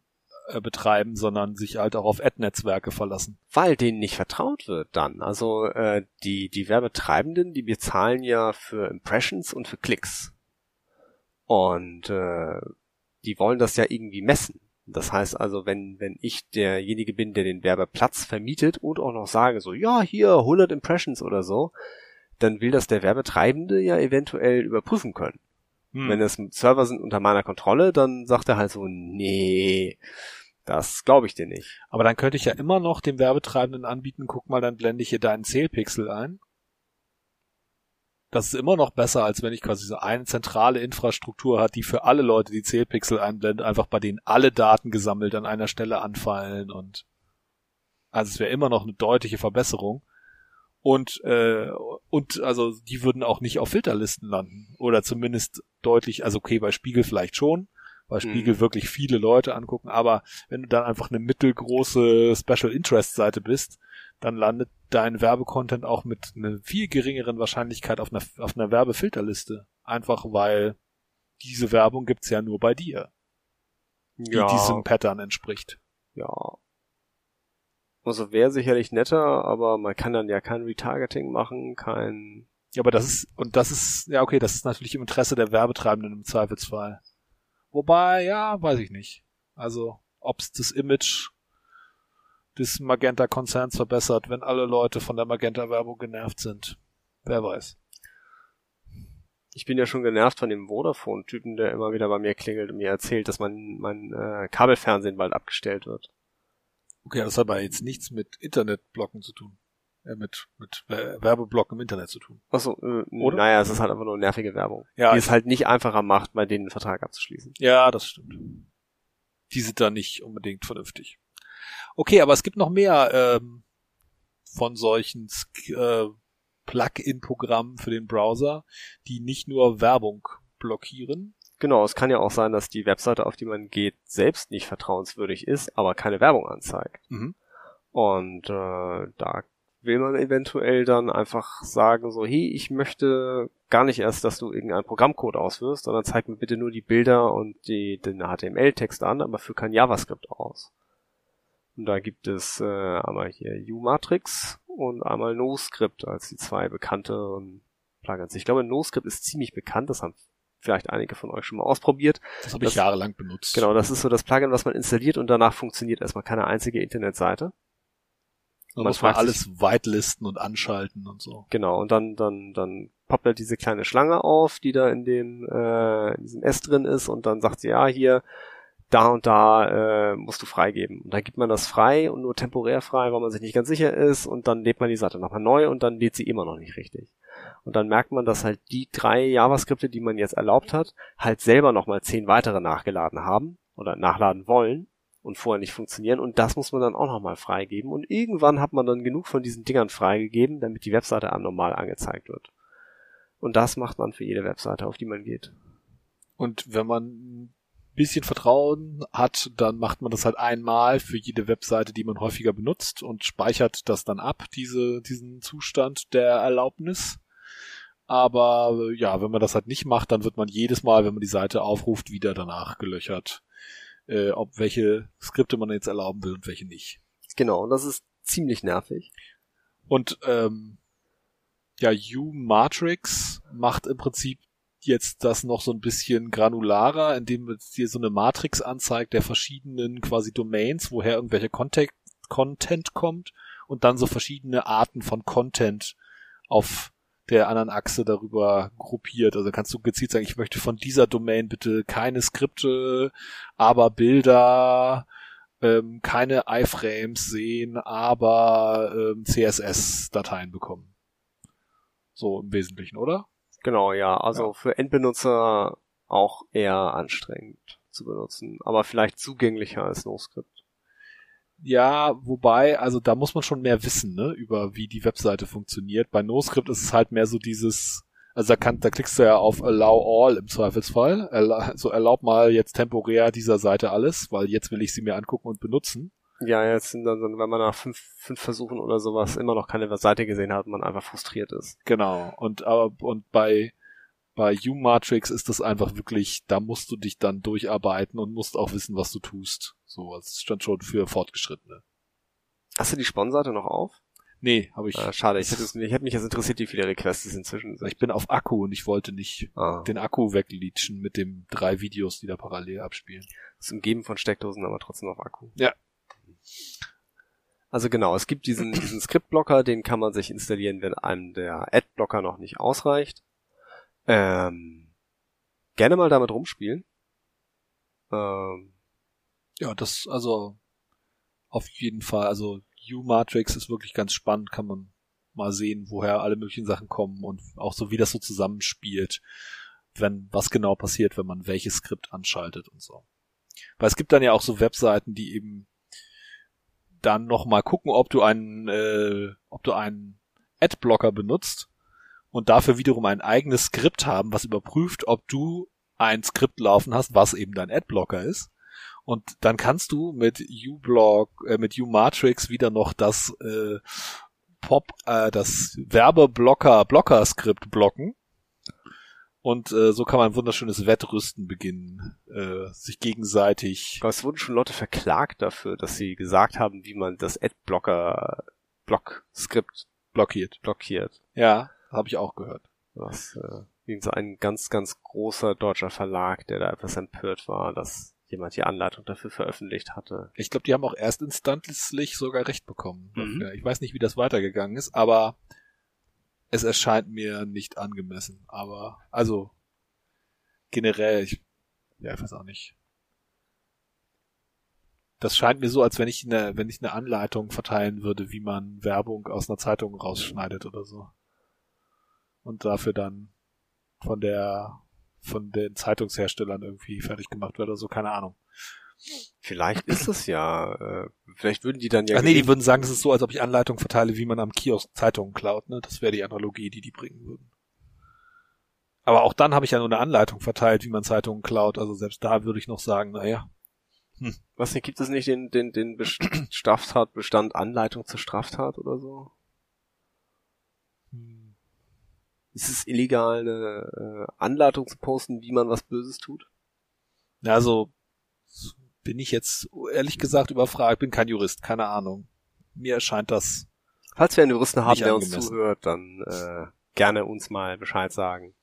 äh, betreiben, sondern sich halt auch auf Ad-Netzwerke verlassen. Weil denen nicht vertraut wird dann. Also äh, die, die Werbetreibenden, die bezahlen ja für Impressions und für Klicks. Und äh, die wollen das ja irgendwie messen. Das heißt also, wenn, wenn ich derjenige bin, der den Werbeplatz vermietet und auch noch sage so, ja, hier 100 Impressions oder so, dann will das der Werbetreibende ja eventuell überprüfen können. Hm. Wenn es Server sind unter meiner Kontrolle, dann sagt er halt so, nee, das glaube ich dir nicht. Aber dann könnte ich ja immer noch dem Werbetreibenden anbieten, guck mal, dann blende ich hier deinen Zählpixel ein das ist immer noch besser, als wenn ich quasi so eine zentrale Infrastruktur hat, die für alle Leute die Zählpixel einblendet, einfach bei denen alle Daten gesammelt an einer Stelle anfallen und also es wäre immer noch eine deutliche Verbesserung. Und, äh, und also die würden auch nicht auf Filterlisten landen. Oder zumindest deutlich, also okay, bei Spiegel vielleicht schon, weil Spiegel mhm. wirklich viele Leute angucken, aber wenn du dann einfach eine mittelgroße Special Interest Seite bist, dann landet dein Werbecontent auch mit einer viel geringeren Wahrscheinlichkeit auf einer, auf einer Werbefilterliste. Einfach weil diese Werbung gibt's ja nur bei dir. Die ja. diesem Pattern entspricht. Ja. Also wäre sicherlich netter, aber man kann dann ja kein Retargeting machen, kein. Ja, aber das ist, und das ist, ja okay, das ist natürlich im Interesse der Werbetreibenden im Zweifelsfall. Wobei, ja, weiß ich nicht. Also, ob's das Image des Magenta-Konzerns verbessert, wenn alle Leute von der Magenta-Werbung genervt sind. Wer weiß. Ich bin ja schon genervt von dem Vodafone-Typen, der immer wieder bei mir klingelt und mir erzählt, dass mein, mein äh, Kabelfernsehen bald abgestellt wird. Okay, das hat aber jetzt nichts mit Internetblocken zu tun. Äh, mit, mit Werbeblocken im Internet zu tun. Achso, äh, Oder? naja, es ist halt einfach nur nervige Werbung. Ja, die es halt nicht einfacher macht, bei denen einen Vertrag abzuschließen. Ja, das stimmt. Die sind da nicht unbedingt vernünftig. Okay, aber es gibt noch mehr ähm, von solchen äh, Plugin-Programmen für den Browser, die nicht nur Werbung blockieren. Genau, es kann ja auch sein, dass die Webseite, auf die man geht, selbst nicht vertrauenswürdig ist, aber keine Werbung anzeigt. Mhm. Und äh, da will man eventuell dann einfach sagen, so, hey, ich möchte gar nicht erst, dass du irgendeinen Programmcode auswirfst, sondern zeig mir bitte nur die Bilder und die, den HTML-Text an, aber für kein JavaScript aus. Und da gibt es äh, einmal hier U-Matrix und einmal NoScript als die zwei bekannte Plugins. Ich glaube, NoScript ist ziemlich bekannt, das haben vielleicht einige von euch schon mal ausprobiert. Das habe ich jahrelang benutzt. Genau, das ist so das Plugin, was man installiert und danach funktioniert erstmal keine einzige Internetseite. Man muss man alles sich, whitelisten und anschalten und so. Genau, und dann, dann, dann poppt halt diese kleine Schlange auf, die da in den, äh, in diesem S drin ist und dann sagt sie, ja, hier, da und da äh, musst du freigeben. Und dann gibt man das frei und nur temporär frei, weil man sich nicht ganz sicher ist und dann lädt man die Seite nochmal neu und dann lädt sie immer noch nicht richtig. Und dann merkt man, dass halt die drei JavaScripte, die man jetzt erlaubt hat, halt selber nochmal zehn weitere nachgeladen haben oder nachladen wollen und vorher nicht funktionieren und das muss man dann auch nochmal freigeben und irgendwann hat man dann genug von diesen Dingern freigegeben, damit die Webseite normal angezeigt wird. Und das macht man für jede Webseite, auf die man geht. Und wenn man bisschen Vertrauen hat, dann macht man das halt einmal für jede Webseite, die man häufiger benutzt und speichert das dann ab, diese, diesen Zustand der Erlaubnis. Aber ja, wenn man das halt nicht macht, dann wird man jedes Mal, wenn man die Seite aufruft, wieder danach gelöchert, äh, ob welche Skripte man jetzt erlauben will und welche nicht. Genau, und das ist ziemlich nervig. Und ähm, ja, U-Matrix macht im Prinzip jetzt das noch so ein bisschen granularer, indem es dir so eine Matrix anzeigt der verschiedenen quasi Domains, woher irgendwelcher Content, Content kommt und dann so verschiedene Arten von Content auf der anderen Achse darüber gruppiert. Also kannst du gezielt sagen, ich möchte von dieser Domain bitte keine Skripte, aber Bilder, ähm, keine iFrames sehen, aber ähm, CSS-Dateien bekommen. So im Wesentlichen, oder? Genau, ja. Also ja. für Endbenutzer auch eher anstrengend zu benutzen, aber vielleicht zugänglicher als NoScript. Ja, wobei, also da muss man schon mehr wissen, ne, über wie die Webseite funktioniert. Bei NoScript ist es halt mehr so dieses, also da, kann, da klickst du ja auf Allow All im Zweifelsfall. So erlaub mal jetzt temporär dieser Seite alles, weil jetzt will ich sie mir angucken und benutzen. Ja, jetzt sind dann, wenn man nach fünf, fünf Versuchen oder sowas immer noch keine Seite gesehen hat, man einfach frustriert ist. Genau. Und aber und bei bei U-Matrix ist das einfach wirklich, da musst du dich dann durcharbeiten und musst auch wissen, was du tust. So, das stand schon für Fortgeschrittene. Hast du die Sponseite noch auf? Nee, habe ich. Ah, schade, ich hätte, ich hätte mich jetzt interessiert, wie viele Requests es inzwischen sind. Ich bin auf Akku und ich wollte nicht ah. den Akku wegleachen mit den drei Videos, die da parallel abspielen. Das ist umgeben von Steckdosen, aber trotzdem auf Akku. Ja, also genau, es gibt diesen, diesen Script-Blocker, den kann man sich installieren, wenn einem der Ad-Blocker noch nicht ausreicht. Ähm, gerne mal damit rumspielen. Ähm, ja, das, also auf jeden Fall, also U-Matrix ist wirklich ganz spannend, kann man mal sehen, woher alle möglichen Sachen kommen und auch so, wie das so zusammenspielt, wenn, was genau passiert, wenn man welches Skript anschaltet und so. Weil es gibt dann ja auch so Webseiten, die eben dann nochmal gucken, ob du einen, äh, ob du einen Adblocker benutzt und dafür wiederum ein eigenes Skript haben, was überprüft, ob du ein Skript laufen hast, was eben dein Adblocker ist. Und dann kannst du mit uBlock, äh, mit uMatrix wieder noch das äh, Pop, äh, das Werbeblocker, Blocker-Skript blocken und äh, so kann man ein wunderschönes Wettrüsten beginnen, äh, sich gegenseitig. Aber es wurden schon Leute verklagt dafür, dass sie gesagt haben, wie man das Adblocker Block-Skript blockiert. Blockiert. Ja, habe ich auch gehört. Was äh, irgend so ein ganz, ganz großer deutscher Verlag, der da etwas empört war, dass jemand die Anleitung dafür veröffentlicht hatte. Ich glaube, die haben auch erst instanzlich sogar recht bekommen. Mhm. dafür. Ich weiß nicht, wie das weitergegangen ist, aber es erscheint mir nicht angemessen. Aber, also, generell, ich, ja, ich weiß auch nicht. Das scheint mir so, als wenn ich eine, wenn ich eine Anleitung verteilen würde, wie man Werbung aus einer Zeitung rausschneidet oder so. Und dafür dann von der, von den Zeitungsherstellern irgendwie fertig gemacht wird oder so, keine Ahnung. Vielleicht ist es ja, äh, vielleicht würden die dann ja Ach nee, die würden sagen, es ist so, als ob ich Anleitungen verteile, wie man am Kiosk Zeitungen klaut, ne? Das wäre die Analogie, die die bringen würden. Aber auch dann habe ich ja nur eine Anleitung verteilt, wie man Zeitungen klaut. Also selbst da würde ich noch sagen, naja, Was denn, gibt es nicht den, den, den Best- Straftatbestand Anleitung zur Straftat oder so? Ist es illegal, eine äh, Anleitung zu posten, wie man was Böses tut? Ja, also bin ich jetzt ehrlich gesagt überfragt, bin kein Jurist, keine Ahnung. Mir erscheint das. Falls wir einen Juristen haben, der uns angemessen. zuhört, dann äh, gerne uns mal Bescheid sagen.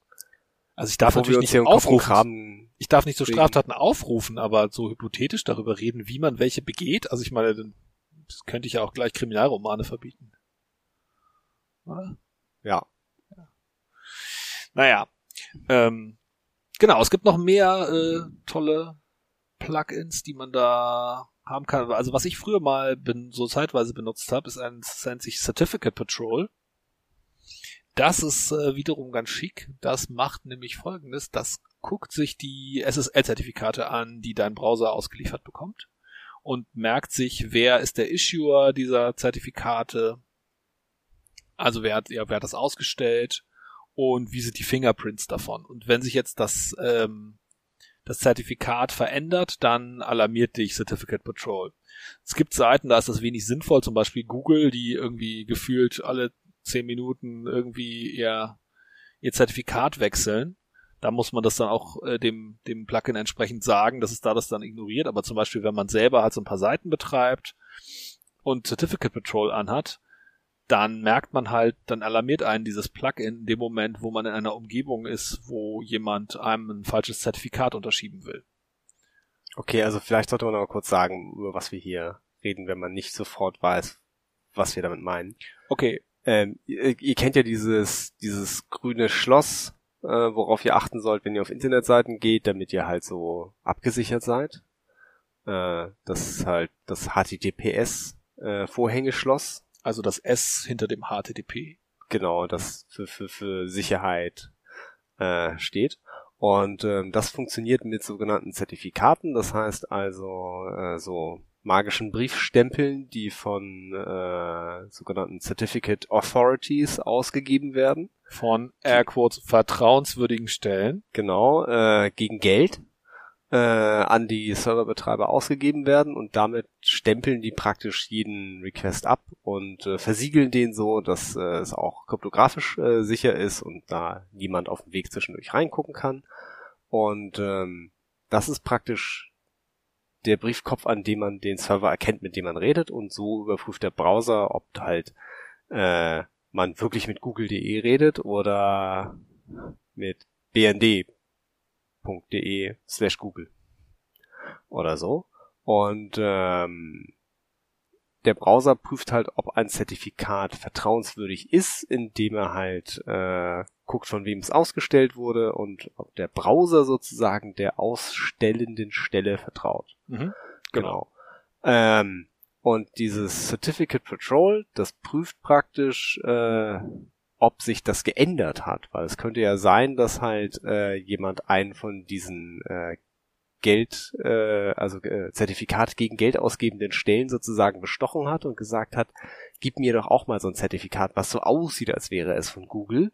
Also ich darf Bevor natürlich uns nicht aufrufen. Ich darf nicht zu Deswegen- Straftaten aufrufen, aber so hypothetisch darüber reden, wie man welche begeht. Also ich meine, dann- das könnte ich ja auch gleich Kriminalromane verbieten. Oder? Ja. Naja. Ähm, genau, es gibt noch mehr äh, tolle Plugins, die man da haben kann. Also was ich früher mal bin, so zeitweise benutzt habe, ist ein, nennt sich Certificate Patrol. Das ist äh, wiederum ganz schick. Das macht nämlich folgendes. Das guckt sich die SSL-Zertifikate an, die dein Browser ausgeliefert bekommt und merkt sich, wer ist der Issuer dieser Zertifikate. Also wer hat, ja, wer hat das ausgestellt und wie sind die Fingerprints davon. Und wenn sich jetzt das, ähm, das Zertifikat verändert, dann alarmiert dich Certificate Patrol. Es gibt Seiten, da ist das wenig sinnvoll, zum Beispiel Google, die irgendwie gefühlt alle zehn Minuten irgendwie ihr, ihr Zertifikat wechseln. Da muss man das dann auch äh, dem, dem Plugin entsprechend sagen, dass es da das dann ignoriert. Aber zum Beispiel, wenn man selber halt so ein paar Seiten betreibt und Certificate Patrol anhat, dann merkt man halt, dann alarmiert einen dieses Plugin in dem Moment, wo man in einer Umgebung ist, wo jemand einem ein falsches Zertifikat unterschieben will. Okay, also vielleicht sollte man noch mal kurz sagen, über was wir hier reden, wenn man nicht sofort weiß, was wir damit meinen. Okay, Ähm, ihr, ihr kennt ja dieses, dieses grüne Schloss, äh, worauf ihr achten sollt, wenn ihr auf Internetseiten geht, damit ihr halt so abgesichert seid. Äh, das ist halt das HTTPS äh, Vorhängeschloss. Also das S hinter dem HTTP. Genau, das für, für, für Sicherheit äh, steht. Und ähm, das funktioniert mit sogenannten Zertifikaten, das heißt also äh, so magischen Briefstempeln, die von äh, sogenannten Certificate Authorities ausgegeben werden. Von Airquotes vertrauenswürdigen Stellen. Genau, äh, gegen Geld äh, an die Serverbetreiber ausgegeben werden und damit stempeln die praktisch jeden Request ab und äh, versiegeln den so, dass äh, es auch kryptografisch äh, sicher ist und da niemand auf dem Weg zwischendurch reingucken kann. Und ähm, das ist praktisch der Briefkopf, an dem man den Server erkennt, mit dem man redet und so überprüft der Browser, ob halt äh, man wirklich mit google.de redet oder mit bnd de slash Google oder so. Und ähm, der Browser prüft halt, ob ein Zertifikat vertrauenswürdig ist, indem er halt äh, guckt, von wem es ausgestellt wurde und ob der Browser sozusagen der ausstellenden Stelle vertraut. Mhm. Genau. Ähm, und dieses Certificate Patrol, das prüft praktisch, äh, ob sich das geändert hat, weil es könnte ja sein, dass halt äh, jemand einen von diesen äh, Geld, äh, also äh, Zertifikat gegen Geld ausgebenden Stellen sozusagen bestochen hat und gesagt hat, gib mir doch auch mal so ein Zertifikat, was so aussieht, als wäre es von Google.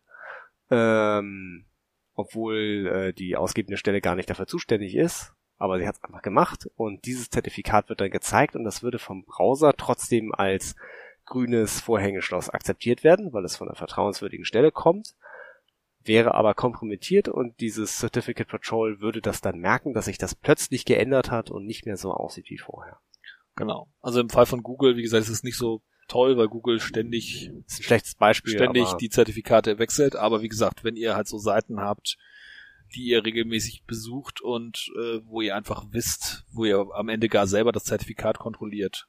Ähm, obwohl äh, die ausgebende Stelle gar nicht dafür zuständig ist, aber sie hat es einfach gemacht und dieses Zertifikat wird dann gezeigt und das würde vom Browser trotzdem als grünes Vorhängeschloss akzeptiert werden, weil es von einer vertrauenswürdigen Stelle kommt, wäre aber kompromittiert und dieses Certificate Patrol würde das dann merken, dass sich das plötzlich geändert hat und nicht mehr so aussieht wie vorher. Genau. Also im Fall von Google, wie gesagt, ist es nicht so toll, weil Google ständig, ist ein schlechtes Beispiel. ständig die Zertifikate wechselt. Aber wie gesagt, wenn ihr halt so Seiten habt, die ihr regelmäßig besucht und äh, wo ihr einfach wisst, wo ihr am Ende gar selber das Zertifikat kontrolliert,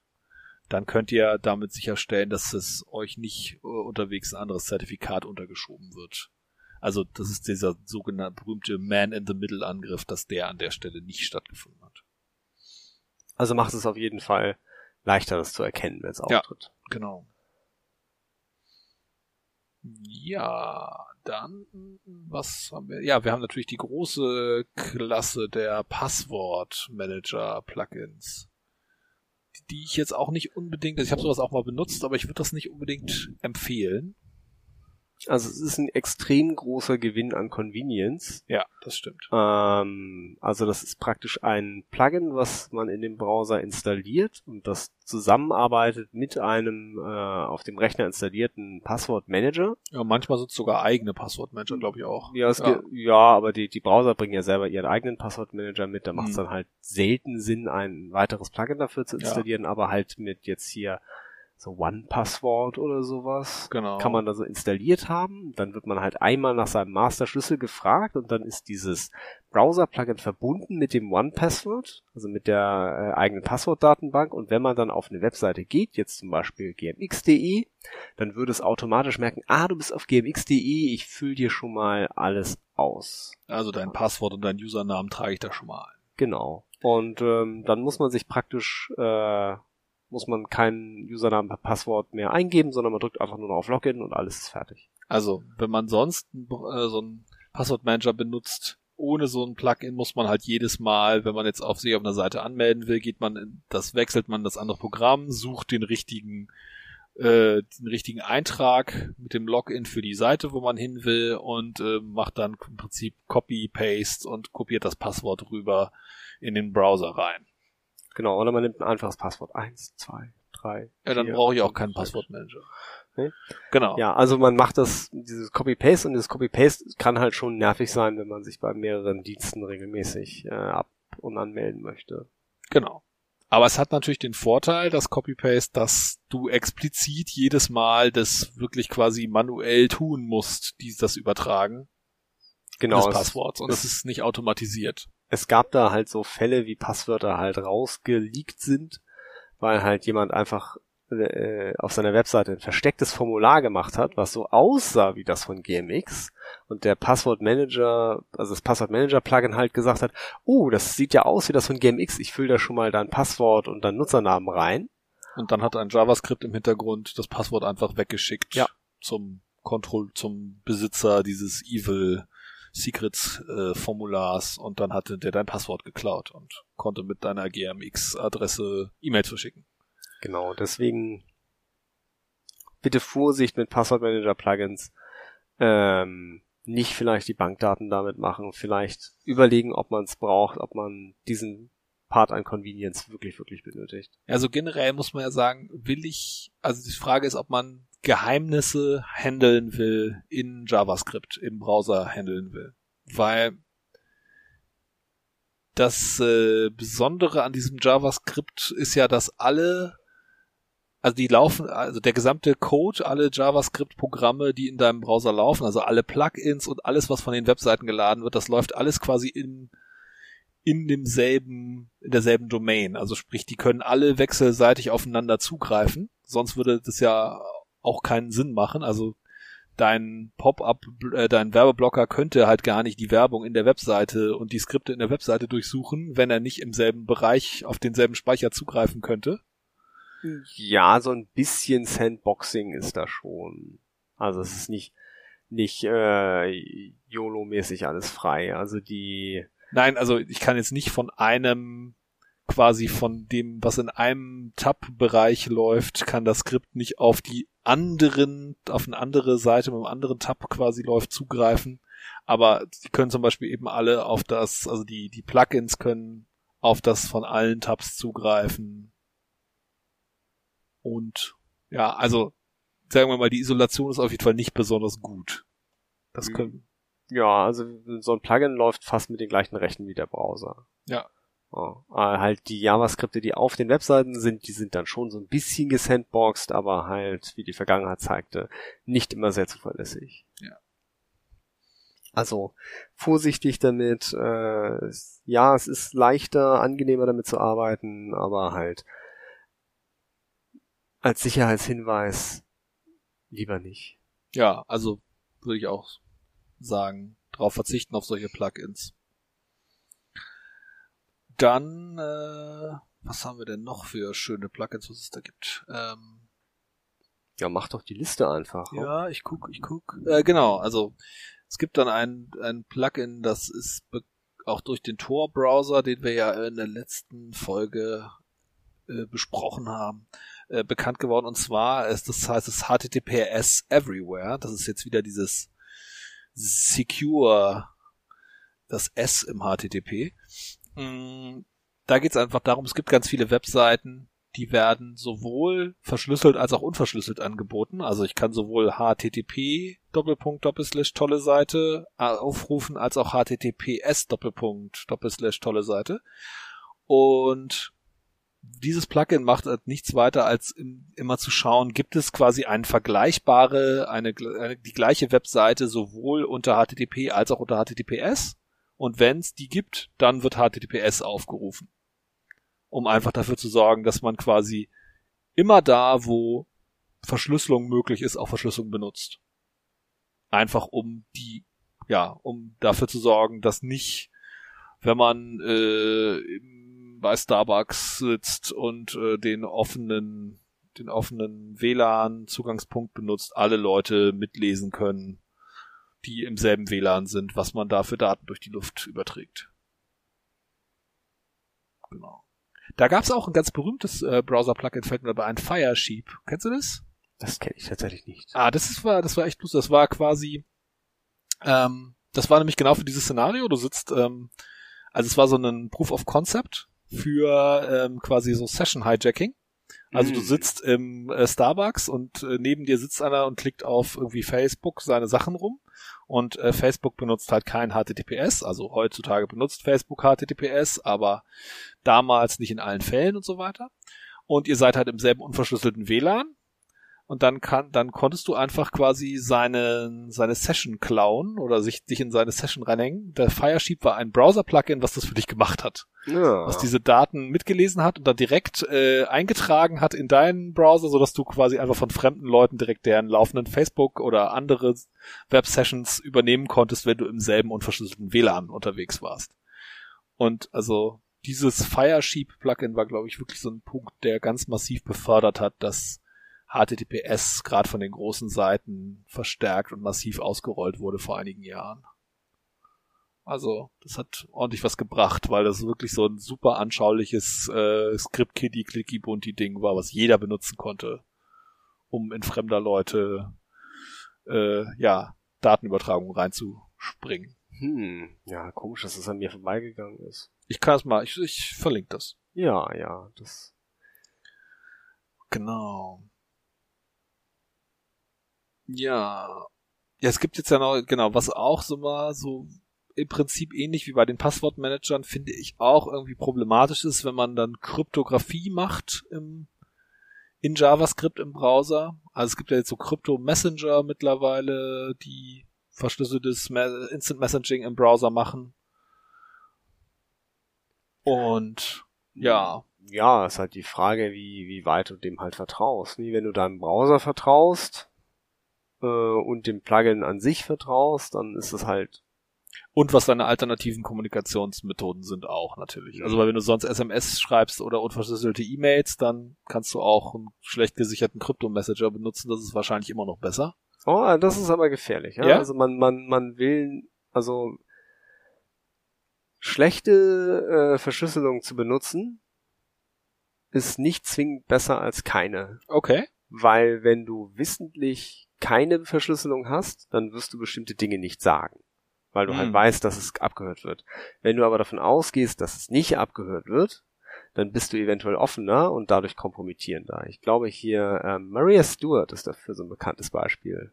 dann könnt ihr damit sicherstellen, dass es euch nicht äh, unterwegs ein anderes Zertifikat untergeschoben wird. Also das ist dieser sogenannte berühmte Man-in-the-Middle-Angriff, dass der an der Stelle nicht stattgefunden hat. Also macht es auf jeden Fall leichter, das zu erkennen, wenn es auftritt. Ja, genau. Ja, dann, was haben wir? Ja, wir haben natürlich die große Klasse der Passwort-Manager-Plugins, die ich jetzt auch nicht unbedingt, also ich habe sowas auch mal benutzt, aber ich würde das nicht unbedingt empfehlen. Also es ist ein extrem großer Gewinn an Convenience. Ja, das stimmt. Ähm, also das ist praktisch ein Plugin, was man in dem Browser installiert und das zusammenarbeitet mit einem äh, auf dem Rechner installierten Passwortmanager. Ja, manchmal sind es sogar eigene Passwortmanager, glaube ich auch. Ja, ja. ja, aber die, die Browser bringen ja selber ihren eigenen Passwortmanager mit. Da macht es hm. dann halt selten Sinn, ein weiteres Plugin dafür zu installieren, ja. aber halt mit jetzt hier so One-Passwort oder sowas. Genau. Kann man da so installiert haben. Dann wird man halt einmal nach seinem Master-Schlüssel gefragt und dann ist dieses Browser-Plugin verbunden mit dem One-Password, also mit der äh, eigenen Passwortdatenbank. Und wenn man dann auf eine Webseite geht, jetzt zum Beispiel gmx.de, dann würde es automatisch merken, ah, du bist auf gmx.de, ich fülle dir schon mal alles aus. Also dein Passwort und dein Usernamen trage ich da schon mal ein. Genau. Und ähm, dann muss man sich praktisch äh, muss man keinen Username Passwort mehr eingeben, sondern man drückt einfach nur noch auf Login und alles ist fertig. Also, wenn man sonst äh, so einen Passwortmanager benutzt, ohne so ein Plugin muss man halt jedes Mal, wenn man jetzt auf sich auf einer Seite anmelden will, geht man in, das wechselt man das andere Programm, sucht den richtigen äh, den richtigen Eintrag mit dem Login für die Seite, wo man hin will und äh, macht dann im Prinzip Copy Paste und kopiert das Passwort rüber in den Browser rein. Genau, oder man nimmt ein einfaches Passwort. Eins, zwei, drei. Ja, dann brauche ich auch keinen Passwortmanager. Nee? Genau. Ja, also man macht das, dieses Copy-Paste und dieses Copy-Paste kann halt schon nervig sein, wenn man sich bei mehreren Diensten regelmäßig äh, ab- und anmelden möchte. Genau. Aber es hat natürlich den Vorteil, das Copy-Paste, dass du explizit jedes Mal das wirklich quasi manuell tun musst, die das übertragen. Genau. Des Passworts. Und das ist nicht automatisiert es gab da halt so Fälle, wie Passwörter halt rausgeleakt sind, weil halt jemand einfach äh, auf seiner Webseite ein verstecktes Formular gemacht hat, was so aussah wie das von GMX und der Passwortmanager, also das Passwortmanager-Plugin halt gesagt hat, oh, das sieht ja aus wie das von GMX, ich fülle da schon mal dein Passwort und deinen Nutzernamen rein. Und dann hat ein JavaScript im Hintergrund das Passwort einfach weggeschickt ja. zum Control, zum Besitzer dieses Evil Secrets-Formulars äh, und dann hatte der dein Passwort geklaut und konnte mit deiner GMX-Adresse E-Mails verschicken. Genau, deswegen bitte Vorsicht mit Passwortmanager-Plugins. Ähm, nicht vielleicht die Bankdaten damit machen, vielleicht überlegen, ob man es braucht, ob man diesen Part an Convenience wirklich, wirklich benötigt. Also generell muss man ja sagen, will ich, also die Frage ist, ob man Geheimnisse handeln will in JavaScript, im Browser handeln will. Weil das äh, Besondere an diesem JavaScript ist ja, dass alle, also die laufen, also der gesamte Code, alle JavaScript-Programme, die in deinem Browser laufen, also alle Plugins und alles, was von den Webseiten geladen wird, das läuft alles quasi in in demselben, in derselben Domain. Also sprich, die können alle wechselseitig aufeinander zugreifen. Sonst würde das ja auch keinen Sinn machen. Also dein Pop-up, äh, dein Werbeblocker könnte halt gar nicht die Werbung in der Webseite und die Skripte in der Webseite durchsuchen, wenn er nicht im selben Bereich auf denselben Speicher zugreifen könnte. Ja, so ein bisschen Sandboxing ist da schon. Also es ist nicht nicht äh, YOLO-mäßig alles frei. Also die Nein, also ich kann jetzt nicht von einem quasi von dem, was in einem Tab-Bereich läuft, kann das Skript nicht auf die anderen, auf eine andere Seite mit einem anderen Tab quasi läuft, zugreifen. Aber sie können zum Beispiel eben alle auf das, also die, die Plugins können auf das von allen Tabs zugreifen. Und ja, also sagen wir mal, die Isolation ist auf jeden Fall nicht besonders gut. Das mhm. können. Ja, also so ein Plugin läuft fast mit den gleichen Rechten wie der Browser. Ja. Oh, halt die JavaScripte, die auf den Webseiten sind, die sind dann schon so ein bisschen gesandboxed, aber halt, wie die Vergangenheit zeigte, nicht immer sehr zuverlässig. Ja. Also vorsichtig damit. Äh, ja, es ist leichter, angenehmer damit zu arbeiten, aber halt als Sicherheitshinweis lieber nicht. Ja, also würde ich auch sagen, darauf verzichten auf solche Plugins. Dann, äh, was haben wir denn noch für schöne Plugins, was es da gibt? Ähm, ja, mach doch die Liste einfach. Ja, ich guck, ich guck. Äh, genau, also es gibt dann ein, ein Plugin, das ist auch durch den Tor-Browser, den wir ja in der letzten Folge äh, besprochen haben, äh, bekannt geworden. Und zwar ist das heißt es HTTPS Everywhere. Das ist jetzt wieder dieses Secure, das S im HTTP. Mm, da geht es einfach darum, es gibt ganz viele Webseiten, die werden sowohl verschlüsselt als auch unverschlüsselt angeboten. Also ich kann sowohl HTTP Doppelpunkt Doppelslash tolle Seite äh, aufrufen als auch HTTPS Doppelpunkt Doppelslash tolle Seite. Und dieses Plugin macht halt nichts weiter als im, immer zu schauen, gibt es quasi eine vergleichbare, eine, eine, die gleiche Webseite sowohl unter HTTP als auch unter HTTPS. Und wenn es die gibt, dann wird HTTPS aufgerufen um einfach dafür zu sorgen, dass man quasi immer da, wo Verschlüsselung möglich ist, auch Verschlüsselung benutzt. Einfach um die, ja, um dafür zu sorgen, dass nicht, wenn man äh, bei Starbucks sitzt und äh, den offenen, den offenen WLAN-Zugangspunkt benutzt, alle Leute mitlesen können, die im selben WLAN sind, was man da für Daten durch die Luft überträgt. Genau. Da gab es auch ein ganz berühmtes äh, Browser-Plugin, fällt mir dabei ein, Firesheep. Kennst du das? Das kenne ich tatsächlich nicht. Ah, das ist, war, das war echt lustig. Das war quasi, ähm, das war nämlich genau für dieses Szenario. Du sitzt, ähm, also es war so ein Proof of Concept für ähm, quasi so Session Hijacking. Also du sitzt im äh, Starbucks und äh, neben dir sitzt einer und klickt auf irgendwie Facebook seine Sachen rum und äh, Facebook benutzt halt kein HTTPS, also heutzutage benutzt Facebook HTTPS, aber damals nicht in allen Fällen und so weiter. Und ihr seid halt im selben unverschlüsselten WLAN und dann kann, dann konntest du einfach quasi seine, seine Session klauen oder sich dich in seine Session reinhängen. Der Firesheep war ein Browser-Plugin, was das für dich gemacht hat. Ja. Was diese Daten mitgelesen hat und dann direkt äh, eingetragen hat in deinen Browser, sodass du quasi einfach von fremden Leuten direkt deren laufenden Facebook oder andere Web-Sessions übernehmen konntest, wenn du im selben unverschlüsselten WLAN unterwegs warst. Und also dieses Firesheep-Plugin war, glaube ich, wirklich so ein Punkt, der ganz massiv befördert hat, dass HTTPS gerade von den großen Seiten verstärkt und massiv ausgerollt wurde vor einigen Jahren. Also, das hat ordentlich was gebracht, weil das wirklich so ein super anschauliches äh, script kitty clicky bunty ding war, was jeder benutzen konnte, um in fremder Leute äh, ja Datenübertragung reinzuspringen. Hm, ja, komisch, dass es an mir vorbeigegangen ist. Ich kann es mal, ich, ich verlinke das. Ja, ja, das. Genau. Ja. Ja, es gibt jetzt ja noch, genau, was auch so mal so im Prinzip ähnlich wie bei den Passwortmanagern, finde ich auch irgendwie problematisch ist, wenn man dann Kryptographie macht im, in JavaScript im Browser. Also es gibt ja jetzt so Krypto-Messenger mittlerweile, die verschlüsseltes Instant Messaging im Browser machen. Und ja. Ja, ist halt die Frage, wie, wie weit du dem halt vertraust. Wie wenn du deinem Browser vertraust, äh, und dem Plugin an sich vertraust, dann ist es halt und was deine alternativen Kommunikationsmethoden sind auch natürlich. Also weil wenn du sonst SMS schreibst oder unverschlüsselte E-Mails, dann kannst du auch einen schlecht gesicherten Krypto-Messenger benutzen. Das ist wahrscheinlich immer noch besser. Oh, das ist aber gefährlich. Ja? ja? Also man, man, man will, also schlechte äh, Verschlüsselung zu benutzen, ist nicht zwingend besser als keine. Okay. Weil wenn du wissentlich keine Verschlüsselung hast, dann wirst du bestimmte Dinge nicht sagen, weil du halt mhm. halt weißt, dass es abgehört wird. Wenn du aber davon ausgehst, dass es nicht abgehört wird, dann bist du eventuell offener und dadurch kompromittierender. Ich glaube hier, ähm, Maria Stewart ist dafür so ein bekanntes Beispiel.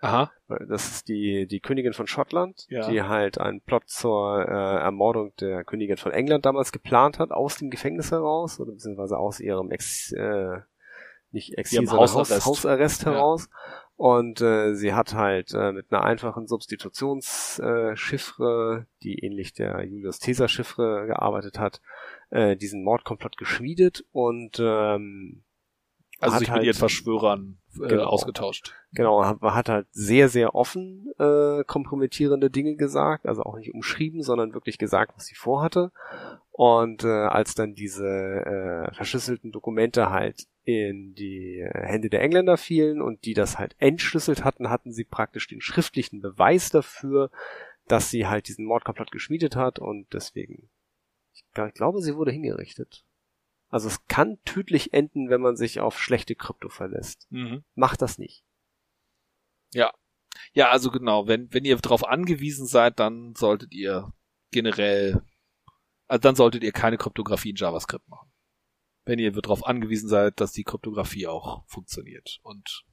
Aha. Das ist die, die Königin von Schottland, ja. die halt einen Plot zur äh, Ermordung der Königin von England damals geplant hat, aus dem Gefängnis heraus, oder beziehungsweise aus ihrem Ex, äh, nicht Exil, sondern Hausarrest, Hausarrest heraus. Ja. Und äh, sie hat halt äh, mit einer einfachen Substitutionschiffre, äh, die ähnlich der Julius Caesar Chiffre gearbeitet hat, äh, diesen Mordkomplott geschmiedet und ähm, also sich halt, mit ihren Verschwörern äh, genau, ausgetauscht. Genau, hat, hat halt sehr, sehr offen äh, kompromittierende Dinge gesagt, also auch nicht umschrieben, sondern wirklich gesagt, was sie vorhatte. Und äh, als dann diese äh, verschlüsselten Dokumente halt in die Hände der Engländer fielen und die das halt entschlüsselt hatten, hatten sie praktisch den schriftlichen Beweis dafür, dass sie halt diesen Mordkomplott geschmiedet hat und deswegen, ich glaube, sie wurde hingerichtet. Also es kann tödlich enden, wenn man sich auf schlechte Krypto verlässt. Mhm. Macht das nicht. Ja. Ja, also genau, wenn, wenn ihr darauf angewiesen seid, dann solltet ihr generell, also dann solltet ihr keine Kryptographie in JavaScript machen. Wenn ihr darauf angewiesen seid, dass die Kryptographie auch funktioniert und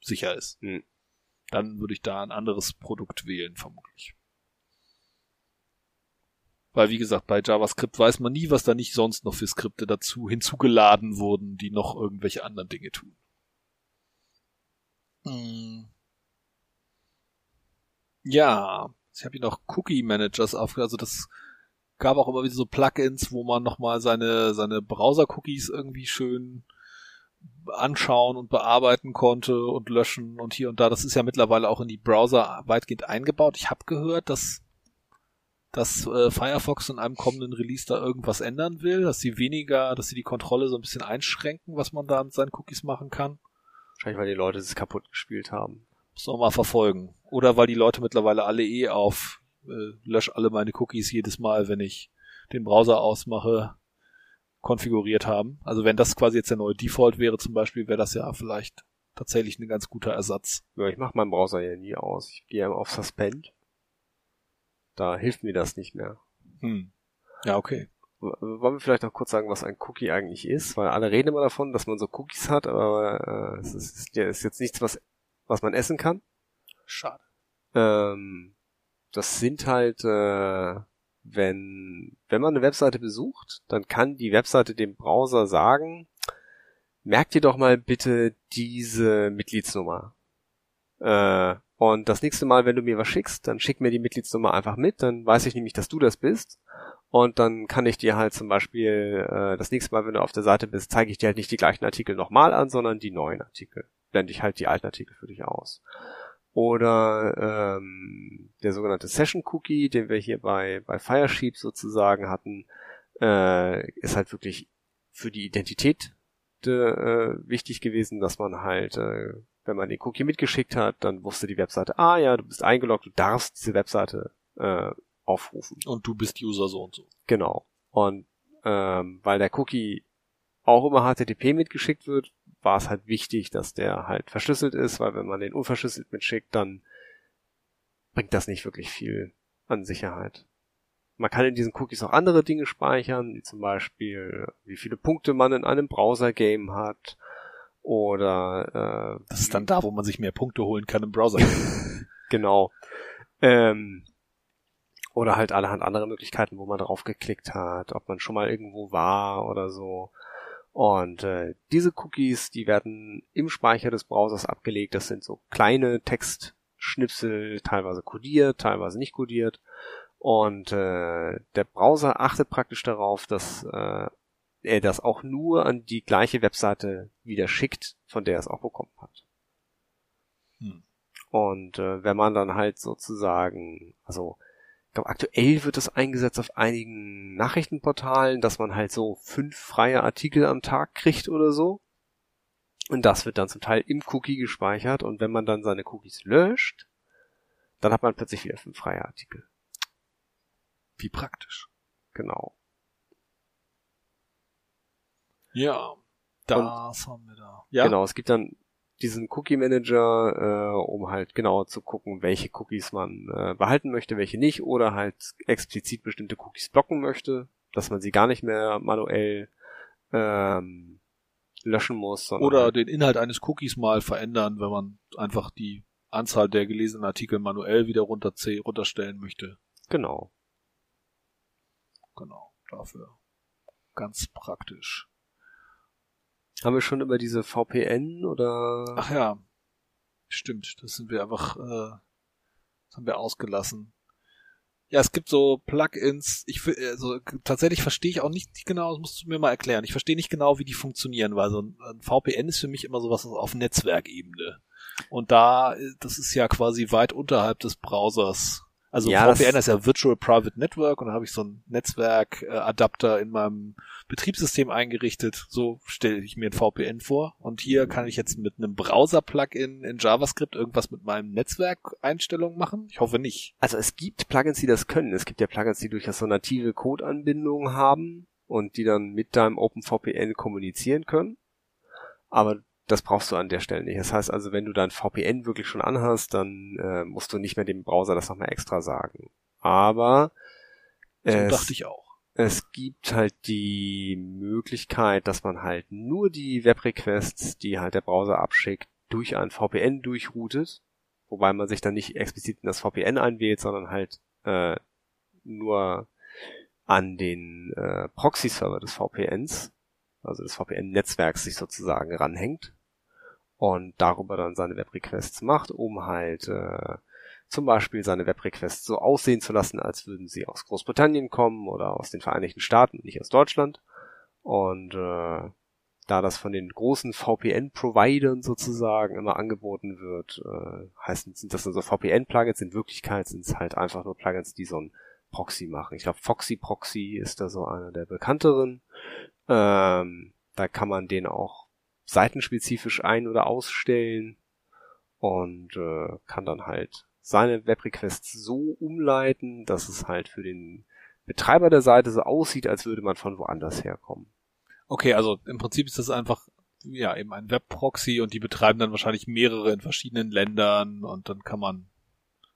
sicher ist. Mhm. Dann würde ich da ein anderes Produkt wählen, vermutlich. Weil wie gesagt, bei JavaScript weiß man nie, was da nicht sonst noch für Skripte dazu hinzugeladen wurden, die noch irgendwelche anderen Dinge tun. Hm. Ja, ich habe hier noch Cookie Managers aufgehört. Also das gab auch immer wieder so Plugins, wo man nochmal seine, seine Browser-Cookies irgendwie schön anschauen und bearbeiten konnte und löschen und hier und da. Das ist ja mittlerweile auch in die Browser weitgehend eingebaut. Ich habe gehört, dass dass äh, Firefox in einem kommenden Release da irgendwas ändern will, dass sie weniger, dass sie die Kontrolle so ein bisschen einschränken, was man da mit seinen Cookies machen kann. Wahrscheinlich, weil die Leute es kaputt gespielt haben. Muss man mal verfolgen. Oder weil die Leute mittlerweile alle eh auf äh, lösch alle meine Cookies jedes Mal, wenn ich den Browser ausmache, konfiguriert haben. Also wenn das quasi jetzt der neue Default wäre zum Beispiel, wäre das ja vielleicht tatsächlich ein ganz guter Ersatz. Ja, ich mache meinen Browser ja nie aus. Ich gehe auf Suspend da hilft mir das nicht mehr. Hm. Ja, okay. Wollen wir vielleicht noch kurz sagen, was ein Cookie eigentlich ist? Weil alle reden immer davon, dass man so Cookies hat, aber äh, es ist, ja, ist jetzt nichts, was, was man essen kann. Schade. Ähm, das sind halt, äh, wenn, wenn man eine Webseite besucht, dann kann die Webseite dem Browser sagen, merkt ihr doch mal bitte diese Mitgliedsnummer. Äh, und das nächste Mal, wenn du mir was schickst, dann schick mir die Mitgliedsnummer einfach mit, dann weiß ich nämlich, dass du das bist. Und dann kann ich dir halt zum Beispiel äh, das nächste Mal, wenn du auf der Seite bist, zeige ich dir halt nicht die gleichen Artikel nochmal an, sondern die neuen Artikel. Blende ich halt die alten Artikel für dich aus. Oder ähm, der sogenannte Session Cookie, den wir hier bei, bei Firesheep sozusagen hatten, äh, ist halt wirklich für die Identität äh, wichtig gewesen, dass man halt äh, wenn man den Cookie mitgeschickt hat, dann wusste die Webseite, ah ja, du bist eingeloggt, du darfst diese Webseite äh, aufrufen. Und du bist User so und so. Genau. Und ähm, weil der Cookie auch immer HTTP mitgeschickt wird, war es halt wichtig, dass der halt verschlüsselt ist, weil wenn man den unverschlüsselt mitschickt, dann bringt das nicht wirklich viel an Sicherheit. Man kann in diesen Cookies auch andere Dinge speichern, wie zum Beispiel, wie viele Punkte man in einem Browser-Game hat, oder äh, Das ist dann da, wo man sich mehr Punkte holen kann im Browser. genau. Ähm, oder halt allerhand andere Möglichkeiten, wo man drauf geklickt hat, ob man schon mal irgendwo war oder so. Und äh, diese Cookies, die werden im Speicher des Browsers abgelegt. Das sind so kleine Textschnipsel, teilweise codiert, teilweise nicht codiert. Und äh, der Browser achtet praktisch darauf, dass äh, er das auch nur an die gleiche Webseite wieder schickt, von der er es auch bekommen hat. Hm. Und äh, wenn man dann halt sozusagen, also ich glaube, aktuell wird es eingesetzt auf einigen Nachrichtenportalen, dass man halt so fünf freie Artikel am Tag kriegt oder so. Und das wird dann zum Teil im Cookie gespeichert. Und wenn man dann seine Cookies löscht, dann hat man plötzlich wieder fünf freie Artikel. Wie praktisch. Genau. Ja, das haben wir da. Ja? Genau, es gibt dann diesen Cookie Manager, äh, um halt genau zu gucken, welche Cookies man äh, behalten möchte, welche nicht, oder halt explizit bestimmte Cookies blocken möchte, dass man sie gar nicht mehr manuell ähm, löschen muss. Oder halt den Inhalt eines Cookies mal verändern, wenn man einfach die Anzahl der gelesenen Artikel manuell wieder runter runterstellen möchte. Genau. Genau, dafür. Ganz praktisch. Haben wir schon über diese VPN oder? Ach ja, stimmt. Das sind wir einfach, äh, das haben wir ausgelassen. Ja, es gibt so Plugins. Ich also tatsächlich verstehe ich auch nicht genau. Das musst du mir mal erklären. Ich verstehe nicht genau, wie die funktionieren, weil so ein, ein VPN ist für mich immer sowas auf Netzwerkebene. Und da, das ist ja quasi weit unterhalb des Browsers also ja, VPN ist ja Virtual Private Network und da habe ich so einen Netzwerkadapter in meinem Betriebssystem eingerichtet. So stelle ich mir ein VPN vor. Und hier kann ich jetzt mit einem Browser-Plugin in JavaScript irgendwas mit meinem Netzwerkeinstellungen machen? Ich hoffe nicht. Also es gibt Plugins, die das können. Es gibt ja Plugins, die durchaus so native Code-Anbindungen haben und die dann mit deinem OpenVPN kommunizieren können. Aber das brauchst du an der Stelle nicht. Das heißt also, wenn du dein VPN wirklich schon anhast, dann äh, musst du nicht mehr dem Browser das nochmal extra sagen. Aber so es, dachte ich auch. Es gibt halt die Möglichkeit, dass man halt nur die Webrequests, die halt der Browser abschickt, durch ein VPN durchroutet, wobei man sich dann nicht explizit in das VPN einwählt, sondern halt äh, nur an den äh, Proxy-Server des VPNs also des VPN-Netzwerks sich sozusagen ranhängt und darüber dann seine Web-Requests macht, um halt äh, zum Beispiel seine Web-Requests so aussehen zu lassen, als würden sie aus Großbritannien kommen oder aus den Vereinigten Staaten, nicht aus Deutschland. Und äh, da das von den großen VPN-Providern sozusagen immer angeboten wird, äh, heißen, sind das also VPN-Plugins. In Wirklichkeit sind es halt einfach nur Plugins, die so ein Proxy machen. Ich glaube, Foxy Proxy ist da so einer der bekannteren. Ähm, da kann man den auch seitenspezifisch ein- oder ausstellen und äh, kann dann halt seine Webrequests so umleiten, dass es halt für den Betreiber der Seite so aussieht, als würde man von woanders herkommen. Okay, also im Prinzip ist das einfach ja eben ein Webproxy und die betreiben dann wahrscheinlich mehrere in verschiedenen Ländern und dann kann man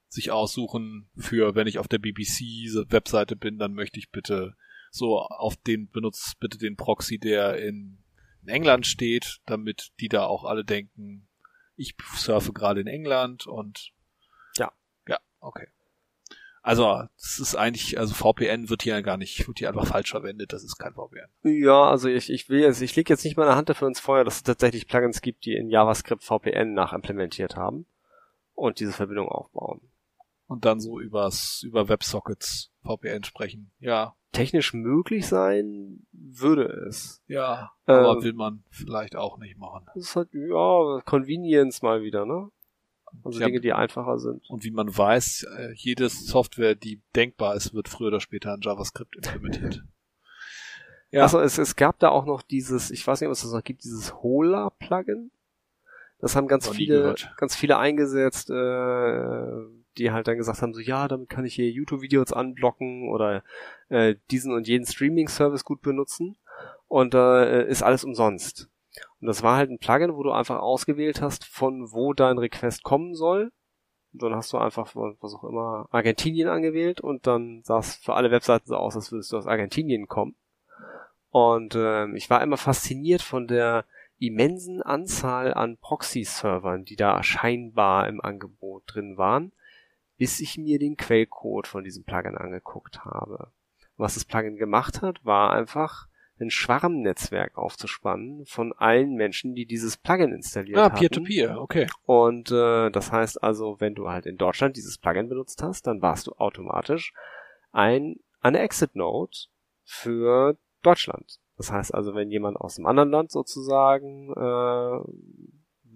sich aussuchen für, wenn ich auf der BBC-Webseite bin, dann möchte ich bitte so auf den benutzt bitte den Proxy, der in, in England steht, damit die da auch alle denken, ich surfe gerade in England und ja, ja, okay. Also, das ist eigentlich, also VPN wird hier gar nicht, wird hier einfach falsch verwendet, das ist kein VPN. Ja, also ich, ich will jetzt, ich lege jetzt nicht meine Hand dafür ins Feuer, dass es tatsächlich Plugins gibt, die in JavaScript VPN nachimplementiert haben und diese Verbindung aufbauen. Und dann so übers, über WebSockets VPN sprechen. Ja, technisch möglich sein würde es. Ja, aber ähm, will man vielleicht auch nicht machen. Das ist halt, ja, Convenience mal wieder, ne? Also ja, Dinge, die einfacher sind. Und wie man weiß, äh, jede Software, die denkbar ist, wird früher oder später in JavaScript implementiert. ja. Also es, es gab da auch noch dieses, ich weiß nicht, ob es das noch gibt, dieses Hola-Plugin. Das haben ganz viele, ganz viele eingesetzt, äh, die halt dann gesagt haben, so ja, damit kann ich hier YouTube-Videos anblocken oder äh, diesen und jeden Streaming-Service gut benutzen und äh, ist alles umsonst. Und das war halt ein Plugin, wo du einfach ausgewählt hast, von wo dein Request kommen soll. Und dann hast du einfach, was auch immer, Argentinien angewählt und dann sah es für alle Webseiten so aus, als würdest du aus Argentinien kommen. Und äh, ich war immer fasziniert von der immensen Anzahl an Proxy-Servern, die da scheinbar im Angebot drin waren bis ich mir den Quellcode von diesem Plugin angeguckt habe. Was das Plugin gemacht hat, war einfach ein Schwarmnetzwerk aufzuspannen von allen Menschen, die dieses Plugin installiert haben. Ah, Peer-to-Peer, -peer, okay. Und äh, das heißt also, wenn du halt in Deutschland dieses Plugin benutzt hast, dann warst du automatisch ein eine Exit-Node für Deutschland. Das heißt also, wenn jemand aus einem anderen Land sozusagen äh,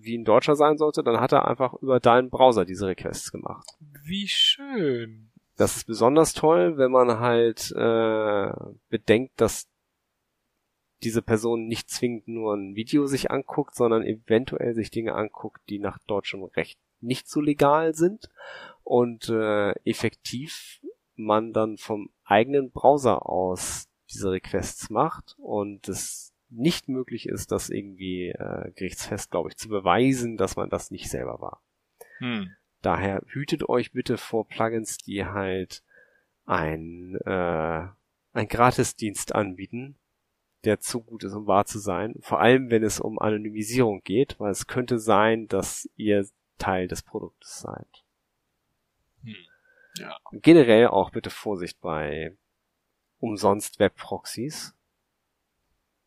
wie ein Deutscher sein sollte, dann hat er einfach über deinen Browser diese Requests gemacht. Wie schön. Das ist besonders toll, wenn man halt äh, bedenkt, dass diese Person nicht zwingend nur ein Video sich anguckt, sondern eventuell sich Dinge anguckt, die nach deutschem Recht nicht so legal sind und äh, effektiv man dann vom eigenen Browser aus diese Requests macht und es nicht möglich ist, das irgendwie äh, gerichtsfest, glaube ich, zu beweisen, dass man das nicht selber war. Hm. Daher hütet euch bitte vor Plugins, die halt ein, äh, ein Gratisdienst anbieten, der zu gut ist, um wahr zu sein. Vor allem, wenn es um Anonymisierung geht, weil es könnte sein, dass ihr Teil des Produktes seid. Hm. Ja. Generell auch bitte Vorsicht bei umsonst Webproxys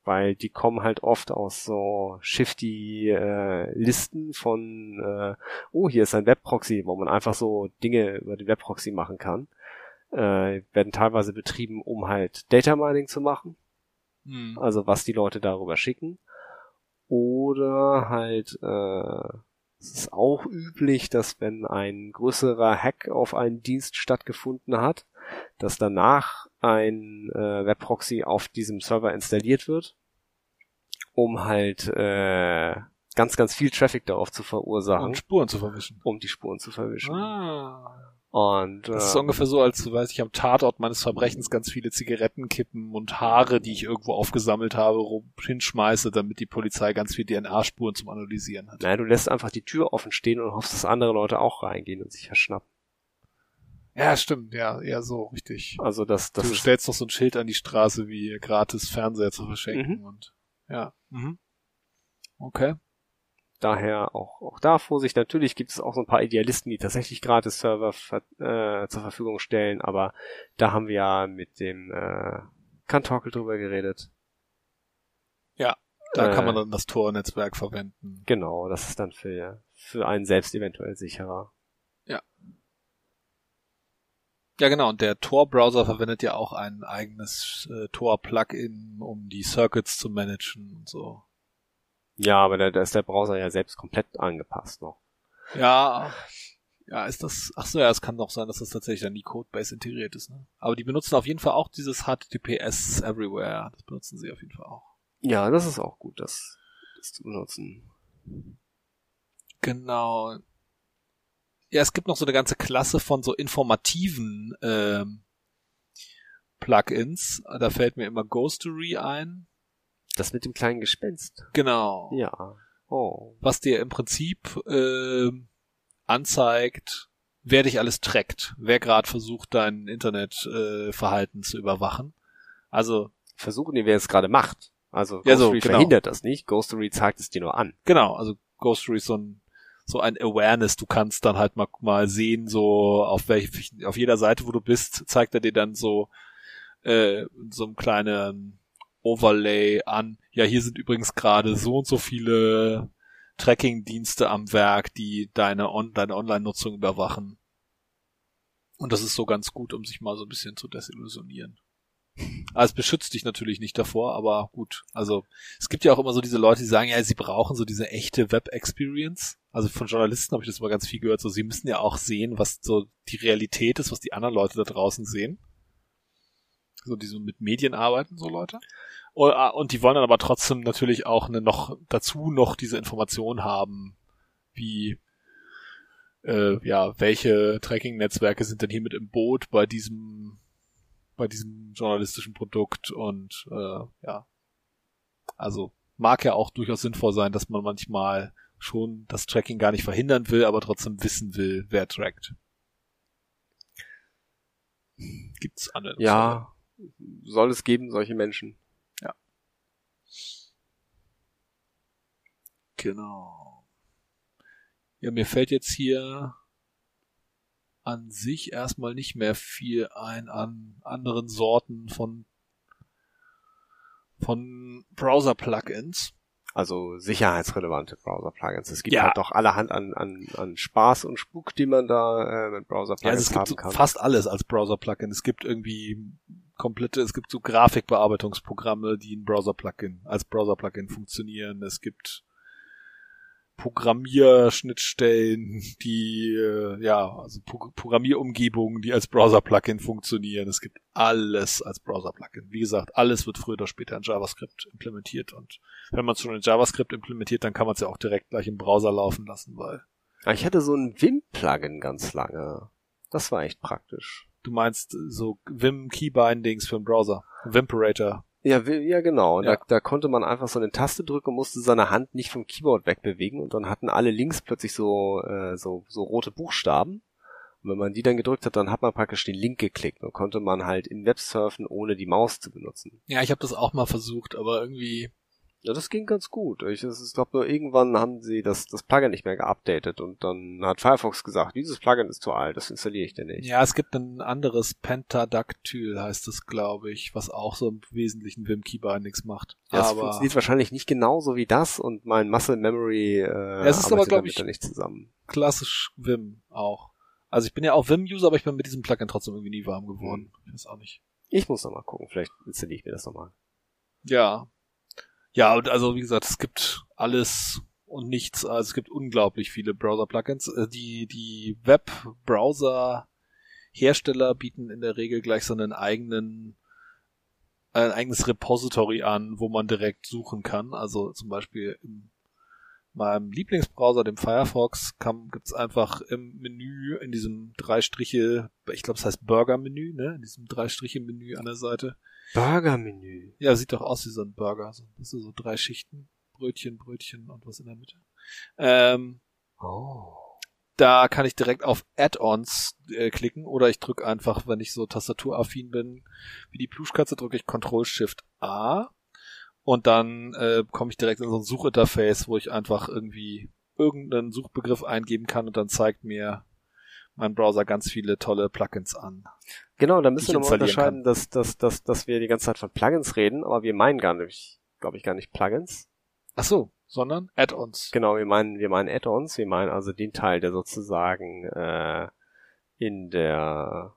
weil die kommen halt oft aus so shifty äh, Listen von, äh, oh, hier ist ein Webproxy, wo man einfach so Dinge über den Webproxy machen kann. Äh, werden teilweise betrieben, um halt Data Mining zu machen. Hm. Also was die Leute darüber schicken. Oder halt, äh, es ist auch üblich, dass wenn ein größerer Hack auf einen Dienst stattgefunden hat, dass danach ein äh, Webproxy auf diesem Server installiert wird, um halt äh, ganz, ganz viel Traffic darauf zu verursachen, Und Spuren zu verwischen. um die Spuren zu verwischen. Ah. Und Das ist äh, ungefähr so, als weiß ich am Tatort meines Verbrechens ganz viele Zigarettenkippen und Haare, die ich irgendwo aufgesammelt habe, rum hinschmeiße, damit die Polizei ganz viele DNA-Spuren zum Analysieren hat. naja, du lässt einfach die Tür offen stehen und hoffst, dass andere Leute auch reingehen und sich verschnappen. Ja, stimmt, ja, eher so, richtig. Also das, das du stellst doch so ein Schild an die Straße, wie gratis Fernseher zu verschenken und ja. Mhm. Okay. daher auch, auch da Vorsicht. Natürlich gibt es auch so ein paar Idealisten, die tatsächlich gratis Server ver äh, zur Verfügung stellen, aber da haben wir ja mit dem äh, Kantorkel drüber geredet. Da Äh. kann man dann das Tor-Netzwerk verwenden. Genau, das ist dann für, für einen selbst eventuell sicherer. Ja, genau. Und der Tor-Browser verwendet ja auch ein eigenes äh, Tor-Plugin, um die Circuits zu managen und so. Ja, aber da, da ist der Browser ja selbst komplett angepasst noch. Ja, ja, ist das, ach so, ja, es kann doch sein, dass das tatsächlich dann die Codebase integriert ist, ne? Aber die benutzen auf jeden Fall auch dieses HTTPS Everywhere. Das benutzen sie auf jeden Fall auch. Ja, das ist auch gut, das, das zu benutzen. Genau. Ja, es gibt noch so eine ganze Klasse von so informativen ähm, Plugins. Da fällt mir immer Ghostery ein. Das mit dem kleinen Gespenst. Genau. Ja. Oh. Was dir im Prinzip ähm, anzeigt, wer dich alles trackt, wer gerade versucht, dein Internetverhalten äh, zu überwachen. Also Versuchen die, wer es gerade macht. Also Ja, so, Ghostory genau. verhindert das nicht. Ghostory zeigt es dir nur an. Genau, also Ghostory ist so ein so ein Awareness. Du kannst dann halt mal, mal sehen, so auf welch, auf jeder Seite, wo du bist, zeigt er dir dann so äh, so ein kleinen Overlay an. Ja, hier sind übrigens gerade so und so viele Tracking-Dienste am Werk, die deine, On deine Online-Nutzung überwachen. Und das ist so ganz gut, um sich mal so ein bisschen zu desillusionieren. Also es beschützt dich natürlich nicht davor, aber gut. Also es gibt ja auch immer so diese Leute, die sagen, ja, sie brauchen so diese echte Web-Experience. Also von Journalisten habe ich das mal ganz viel gehört. So, sie müssen ja auch sehen, was so die Realität ist, was die anderen Leute da draußen sehen. So, die so mit Medien arbeiten, so Leute. Und, ah, und die wollen dann aber trotzdem natürlich auch eine noch dazu noch diese Information haben, wie äh, ja, welche Tracking-Netzwerke sind denn hier mit im Boot bei diesem bei diesem journalistischen Produkt und äh, ja, also mag ja auch durchaus sinnvoll sein, dass man manchmal schon das Tracking gar nicht verhindern will, aber trotzdem wissen will, wer trackt. Gibt's andere? Ja, soll es geben, solche Menschen. Genau. Ja, mir fällt jetzt hier an sich erstmal nicht mehr viel ein an anderen Sorten von von Browser-Plugins. Also sicherheitsrelevante Browser-Plugins. Es gibt Ja. halt doch allerhand an, an, an Spaß und Spuk, die man da äh, mit Ja, Browser-Plugins also es gibt haben so kann. fast alles als Browser-Plugin. Es gibt irgendwie komplette, es gibt so Grafikbearbeitungsprogramme, die in Browser-Plugin, als Browser-Plugin funktionieren. Es gibt Programmierschnittstellen, die, äh, ja, also Pro Programmierumgebungen, die als Browser-Plugin funktionieren. Es gibt alles als Browser-Plugin. Wie gesagt, alles wird früher oder später in JavaScript implementiert und wenn man es schon in JavaScript implementiert, dann kann man es ja auch direkt gleich im Browser laufen lassen, weil Ich hatte so ein Vim-Plugin ganz lange. Das war echt praktisch. Du meinst so Vim Keybindings für den Browser. Vimperator. Ja, ja genau. Und Ja. Da, da konnte man einfach so eine Taste drücken und musste seine Hand nicht vom Keyboard wegbewegen und dann hatten alle links plötzlich so, äh, so, so rote Buchstaben. Und wenn man die dann gedrückt hat, dann hat man praktisch den Link geklickt und konnte man halt im Web surfen, ohne die Maus zu benutzen. Ja, ich habe das auch mal versucht, aber irgendwie Ja, das ging ganz gut. Ich, ich glaube nur irgendwann haben sie das, das Plugin nicht mehr geupdatet und dann hat Firefox gesagt, dieses Plugin ist zu alt, das installiere ich dir nicht. Ja, es gibt ein anderes Pentadactyl, heißt es, glaube ich, was auch so im Wesentlichen Vim Keybindings macht. Ja, es funktioniert wahrscheinlich nicht genauso wie das und mein Muscle Memory äh, ja, es ist aber, glaube ich, nicht zusammen. Klassisch Vim auch. Also ich bin ja auch Vim-User, aber ich bin mit diesem Plugin trotzdem irgendwie nie warm geworden. Hm. Ich weiß auch nicht. Ich muss noch mal gucken, vielleicht installiere ich mir das nochmal. Ja, ja, und also wie gesagt, es gibt alles und nichts. Also es gibt unglaublich viele Browser-Plugins. Äh, die, die Web-Browser-Hersteller bieten in der Regel gleich so einen eigenen ein eigenes Repository an, wo man direkt suchen kann. Also zum Beispiel in meinem Lieblingsbrowser, dem Firefox, gibt es einfach im Menü in diesem drei Striche, ich glaube es heißt Burger-Menü, ne? In diesem drei Striche Menü an der Seite Burgermenü. Ja, sieht doch aus wie so ein Burger. Das sind so drei Schichten. Brötchen, Brötchen und was in der Mitte. Ähm, oh. Da kann ich direkt auf Add-ons äh, klicken oder ich drücke einfach, wenn ich so tastaturaffin bin, wie die Pluschkatze, drücke ich Ctrl-Shift-A und dann äh, komme ich direkt in so ein Suchinterface, wo ich einfach irgendwie irgendeinen Suchbegriff eingeben kann und dann zeigt mir mein Browser ganz viele tolle Plugins an. Genau, da müssen wir nochmal unterscheiden, dass, dass, dass, dass wir die ganze Zeit von Plugins reden, aber wir meinen gar nicht, glaube ich, gar nicht Plugins. Ach so, sondern Add-ons. Genau, wir meinen, wir meinen Add-ons, wir meinen also den Teil, der sozusagen äh, in der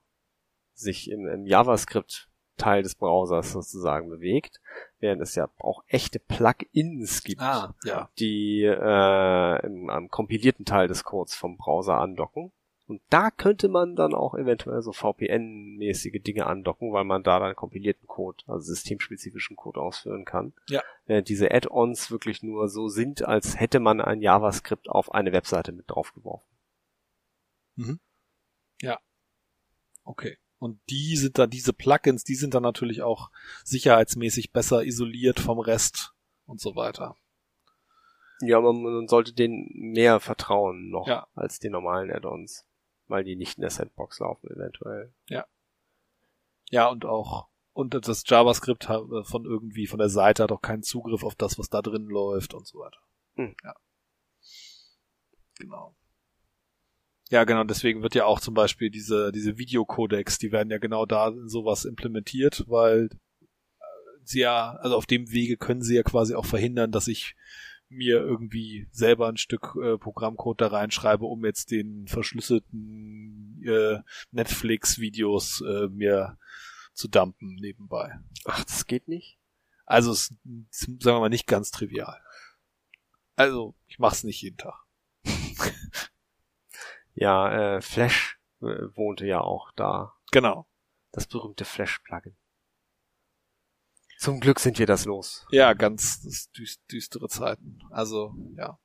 sich im, im JavaScript Teil des Browsers sozusagen bewegt, während es ja auch echte Plugins gibt, ah, ja. die äh, im, am kompilierten Teil des Codes vom Browser andocken. Und da könnte man dann auch eventuell so VPN-mäßige Dinge andocken, weil man da dann kompilierten Code, also systemspezifischen Code ausführen kann. Ja. Während diese Add-ons wirklich nur so sind, als hätte man ein JavaScript auf eine Webseite mit draufgeworfen. Mhm. Ja. Okay. Und die sind dann, diese Plugins, die sind dann natürlich auch sicherheitsmäßig besser isoliert vom Rest und so weiter. Ja, man, man sollte denen mehr vertrauen noch ja. als den normalen Add-ons weil die nicht in der Sandbox laufen eventuell. Ja. Ja, und auch und das JavaScript von irgendwie von der Seite hat auch keinen Zugriff auf das, was da drin läuft und so weiter. Hm. Ja. Genau. Ja, genau, deswegen wird ja auch zum Beispiel diese, diese Videocodecs, die werden ja genau da in sowas implementiert, weil äh, sie ja, also auf dem Wege können sie ja quasi auch verhindern, dass ich mir irgendwie selber ein Stück äh, Programmcode da reinschreibe, um jetzt den verschlüsselten äh, Netflix-Videos äh, mir zu dumpen nebenbei. Ach, das geht nicht? Also es ist, sagen wir mal, nicht ganz trivial. Also, ich mach's nicht jeden Tag. ja, äh, Flash äh, wohnte ja auch da. Genau. Das berühmte Flash-Plugin. Zum Glück sind wir das los. Ja, ganz düst, düstere Zeiten. Also, ja.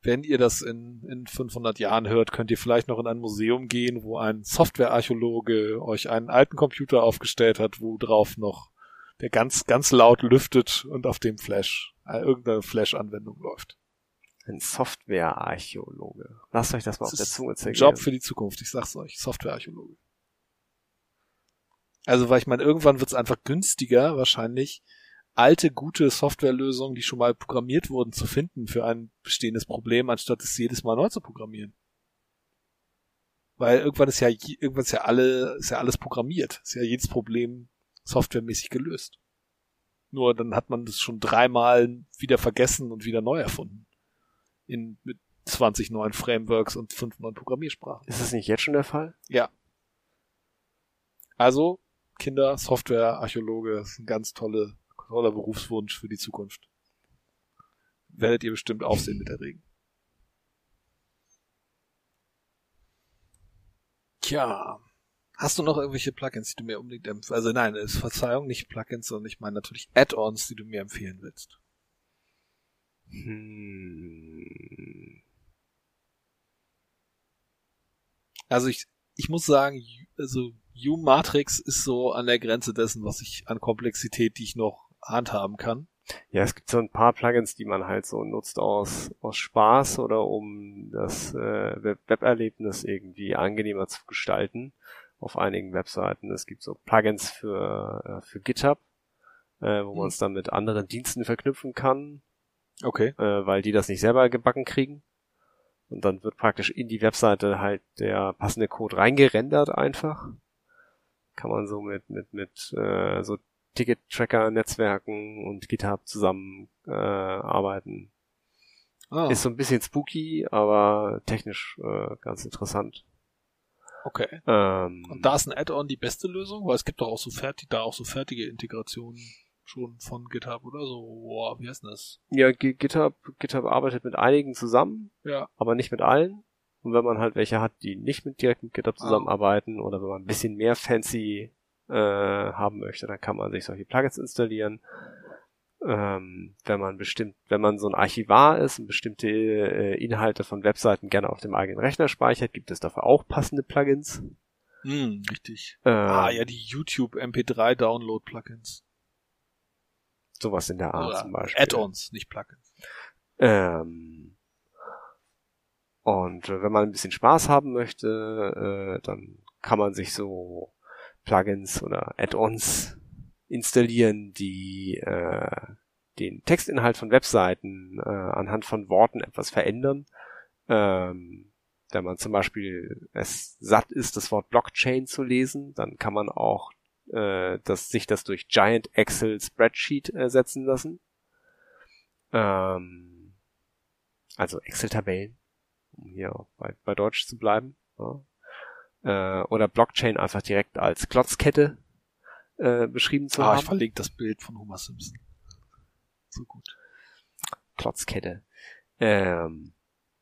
Wenn ihr das in, in 500 Jahren hört, könnt ihr vielleicht noch in ein Museum gehen, wo ein Softwarearchäologe euch einen alten Computer aufgestellt hat, wo drauf noch der ganz, ganz laut lüftet und auf dem Flash, äh, irgendeine Flash-Anwendung läuft. Ein Softwarearchäologe. Lasst euch das mal das auf der Zunge zergehen. Job für die Zukunft, ich sag's euch. Softwarearchäologe. Also, weil ich meine, irgendwann wird es einfach günstiger, wahrscheinlich, alte, gute Softwarelösungen, die schon mal programmiert wurden, zu finden für ein bestehendes Problem, anstatt es jedes Mal neu zu programmieren. Weil irgendwann ist ja, irgendwann ist ja alle, ist ja alles programmiert. Ist ja jedes Problem softwaremäßig gelöst. Nur dann hat man das schon dreimal wieder vergessen und wieder neu erfunden. In, mit 20 neuen Frameworks und 5 neuen Programmiersprachen. Ist das nicht jetzt schon der Fall? Ja. Also, Kinder, Software, Archäologe, ist ein ganz tolle, toller Berufswunsch für die Zukunft. Werdet ihr bestimmt Aufsehen mit erregen. Tja, hast du noch irgendwelche Plugins, die du mir unbedingt empfiehlst? Also nein, ist Verzeihung, nicht Plugins, sondern ich meine natürlich Add-ons, die du mir empfehlen willst. Hm. Also ich, ich muss sagen, also U-Matrix ist so an der Grenze dessen, was ich an Komplexität, die ich noch handhaben kann. Ja, es gibt so ein paar Plugins, die man halt so nutzt aus, aus Spaß oder um das äh, Weberlebnis irgendwie angenehmer zu gestalten auf einigen Webseiten. Es gibt so Plugins für, äh, für GitHub, äh, wo Hm. man es dann mit anderen Diensten verknüpfen kann, Okay. äh, weil die das nicht selber gebacken kriegen. Und dann wird praktisch in die Webseite halt der passende Code reingerendert einfach. Kann man so mit, mit, mit äh, so Ticket-Tracker-Netzwerken und GitHub zusammen äh, arbeiten. Ah, Ist so ein bisschen spooky, aber technisch äh, ganz interessant. okay. Ähm, Und da ist ein Add-on die beste Lösung, weil es gibt doch auch so fertig, da auch so fertige Integrationen schon von GitHub oder so. Boah, wie heißt denn das? ja, G- GitHub, GitHub arbeitet mit einigen zusammen, Ja. aber nicht mit allen. Und wenn man halt welche hat, die nicht mit direkt mit. GitHub zusammenarbeiten oder wenn man ein bisschen mehr fancy äh, haben möchte, dann kann man sich solche Plugins installieren. Ähm, wenn man bestimmt, wenn man so ein Archivar ist und bestimmte äh, Inhalte von Webseiten gerne auf dem eigenen Rechner speichert, gibt es dafür auch passende Plugins. Hm, richtig. Äh, ah, ja, die YouTube MP3 Download Plugins. Sowas in der Art Oder zum Beispiel. Add-ons, nicht Plugins. Ähm, und äh, wenn man ein bisschen Spaß haben möchte, äh, dann kann man sich so Plugins oder Add-ons installieren, die äh, den Textinhalt von Webseiten anhand von Worten etwas verändern. Ähm, wenn man zum Beispiel es satt ist, das Wort Blockchain zu lesen, dann kann man auch äh, das, sich das durch Giant Excel Spreadsheet ersetzen lassen. Ähm, also Excel-Tabellen, um hier bei, bei Deutsch zu bleiben. Ja. Äh, oder Blockchain einfach direkt als Klotzkette äh, beschrieben zu Ah, ich haben. verlinke das Bild von Homer Simpson. So gut. Klotzkette. Ähm,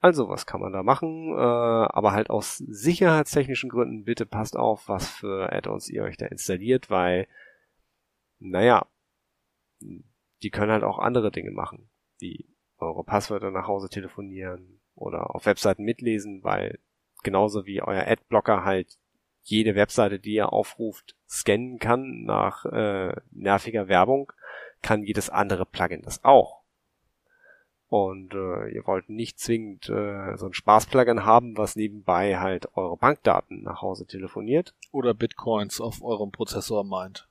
also, was kann man da machen? Äh, aber halt aus sicherheitstechnischen Gründen bitte passt auf, was für Add-ons ihr euch da installiert, weil, naja, die können halt auch andere Dinge machen, wie eure Passwörter nach Hause telefonieren oder auf Webseiten mitlesen, weil genauso wie euer Adblocker halt jede Webseite, die ihr aufruft, scannen kann nach äh, nerviger Werbung, kann jedes andere Plugin das auch. Und äh, ihr wollt nicht zwingend äh, so ein Spaß-Plugin haben, was nebenbei halt eure Bankdaten nach Hause telefoniert. Oder Bitcoins auf eurem Prozessor meint.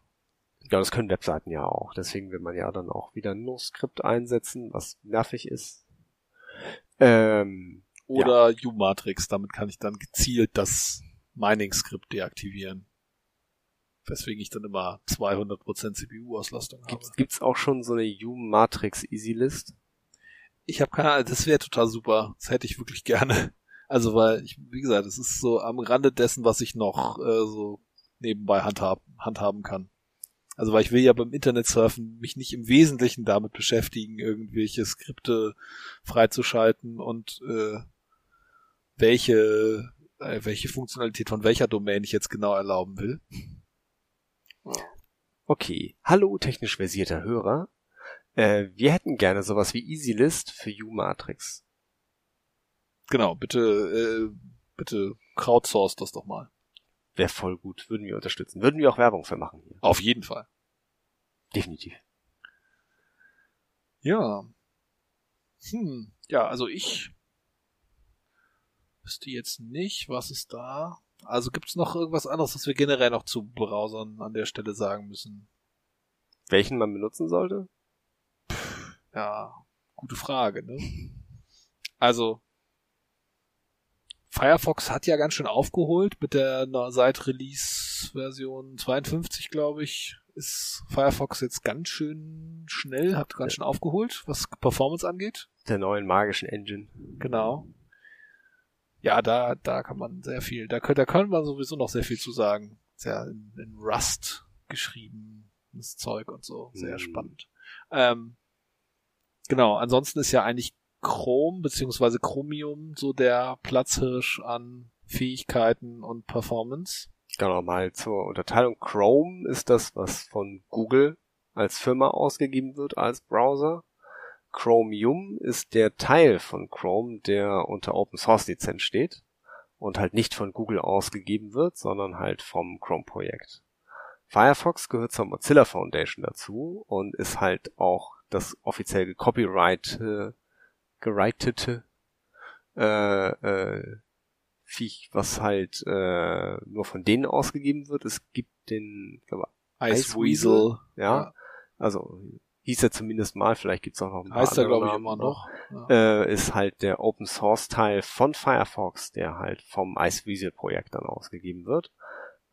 Ja, das können Webseiten ja auch. Deswegen will man ja dann auch wieder ein No-Skript einsetzen, was nervig ist. Ähm, Oder U-Matrix, damit kann ich dann gezielt das Mining-Skript deaktivieren. Weswegen ich dann immer 200% CPU-Auslastung habe. gibt's, gibt's auch schon so eine U-Matrix Easy List? Ich habe keine Ahnung, das wäre total super. Das hätte ich wirklich gerne. Also weil, ich, wie gesagt, es ist so am Rande dessen, was ich noch äh, so nebenbei handhab, handhaben kann. Also weil ich will ja beim Internet surfen mich nicht im Wesentlichen damit beschäftigen, irgendwelche Skripte freizuschalten und äh, welche äh, welche Funktionalität von welcher Domain ich jetzt genau erlauben will. Okay. Hallo, technisch versierter Hörer. Äh, wir hätten gerne sowas wie EasyList für U-Matrix. Genau, bitte äh, bitte crowdsource das doch mal. Wäre voll gut. Würden wir unterstützen. Würden wir auch Werbung für machen hier. Auf jeden Fall. Definitiv. Ja. Hm. Ja, also ich wüsste jetzt nicht, was ist da. Also gibt's noch irgendwas anderes, was wir generell noch zu Browsern an der Stelle sagen müssen? Welchen man benutzen sollte? Ja, gute Frage, ne? Also Firefox hat ja ganz schön aufgeholt mit der seit Release Version 52, glaube ich, ist Firefox jetzt ganz schön schnell, hat ganz schön aufgeholt, was Performance angeht. Der neuen magischen Engine. Genau. Ja, da, da kann man sehr viel, da, da kann man sowieso noch sehr viel zu sagen. Ist ja in, in Rust geschrieben, das Zeug und so. Sehr Mhm. spannend. Ähm, genau, ansonsten ist ja eigentlich Chrome beziehungsweise Chromium so der Platzhirsch an Fähigkeiten und Performance. Genau, mal zur Unterteilung. Chrome ist das, was von Google als Firma ausgegeben wird als Browser. Chromium ist der Teil von Chrome, der unter Open Source Lizenz steht und halt nicht von Google ausgegeben wird, sondern halt vom Chrome Projekt. Firefox gehört zur Mozilla Foundation dazu und ist halt auch das offiziell gecopyright, geritete äh, äh, Viech, was halt äh, nur von denen ausgegeben wird. Es gibt den, glaube, Iceweasel. Iceweasel, ja, also hieß er zumindest mal, vielleicht gibt's auch noch ein paar Heißt er, glaube ich, immer noch. Ja. äh, ist halt der Open Source Teil von Firefox, der halt vom Iceweasel Projekt dann ausgegeben wird.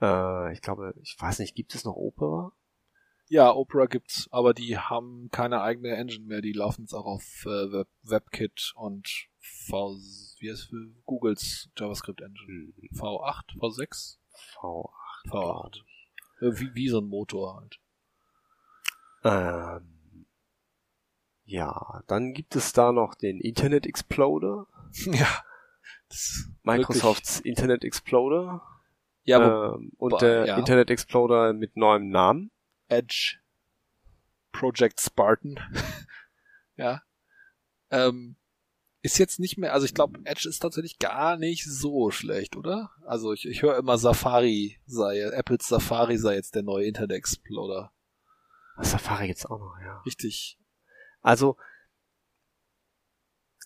Äh, ich glaube, ich weiß nicht, gibt es noch Opera? Ja, Opera gibt's, aber die haben keine eigene Engine mehr. Die laufen jetzt auch auf äh, Web WebKit und V, wie heißt für Googles JavaScript Engine? V8, V6, V8. V8. Äh, Wie, wie so ein Motor halt. Ähm, ja, dann gibt es da noch den Internet Exploder, ja. Microsofts Internet Exploder ja, ähm, und der ja. Internet Exploder mit neuem Namen. Edge Project Spartan. ja. Ähm, ist jetzt nicht mehr, also ich glaube, Edge ist tatsächlich gar nicht so schlecht, oder? Also ich, ich höre immer Safari sei, Apples Safari sei jetzt der neue Internet Explorer. Safari gibt's auch noch, ja. Richtig. Also,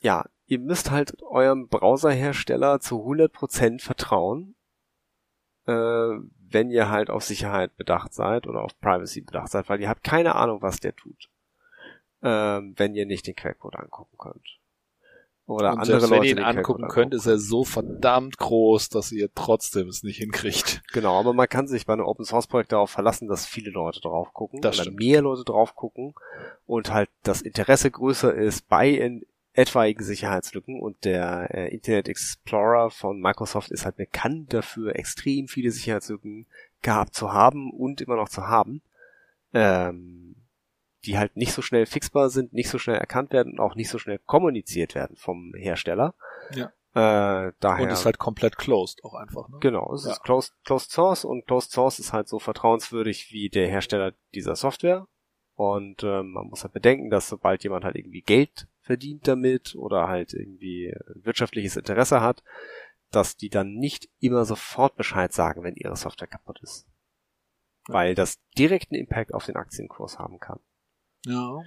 ja, ihr müsst halt eurem Browserhersteller zu 100% vertrauen, äh, wenn ihr halt auf Sicherheit bedacht seid oder auf Privacy bedacht seid, weil ihr habt keine Ahnung, was der tut, ähm, wenn ihr nicht den Quellcode angucken könnt. Oder Und andere selbst Leute wenn ihr ihn angucken könnt, ist er so verdammt groß, dass ihr trotzdem es nicht hinkriegt. Genau, aber man kann sich bei einem Open Source Projekt darauf verlassen, dass viele Leute drauf gucken Das oder stimmt. mehr Leute drauf gucken und halt das Interesse größer ist bei in etwaigen Sicherheitslücken und der äh, Internet Explorer von Microsoft ist halt bekannt dafür, extrem viele Sicherheitslücken gehabt zu haben und immer noch zu haben, ähm, die halt nicht so schnell fixbar sind, nicht so schnell erkannt werden und auch nicht so schnell kommuniziert werden vom Hersteller. Ja. Äh, daher Und ist halt komplett closed auch einfach, ne? Genau, es Ja. ist closed, closed Source und Closed Source ist halt so vertrauenswürdig wie der Hersteller dieser Software. Und ähm, man muss halt bedenken, dass sobald jemand halt irgendwie Geld verdient damit oder halt irgendwie wirtschaftliches Interesse hat, dass die dann nicht immer sofort Bescheid sagen, wenn ihre Software kaputt ist. Weil das direkten Impact auf den Aktienkurs haben kann. Ja.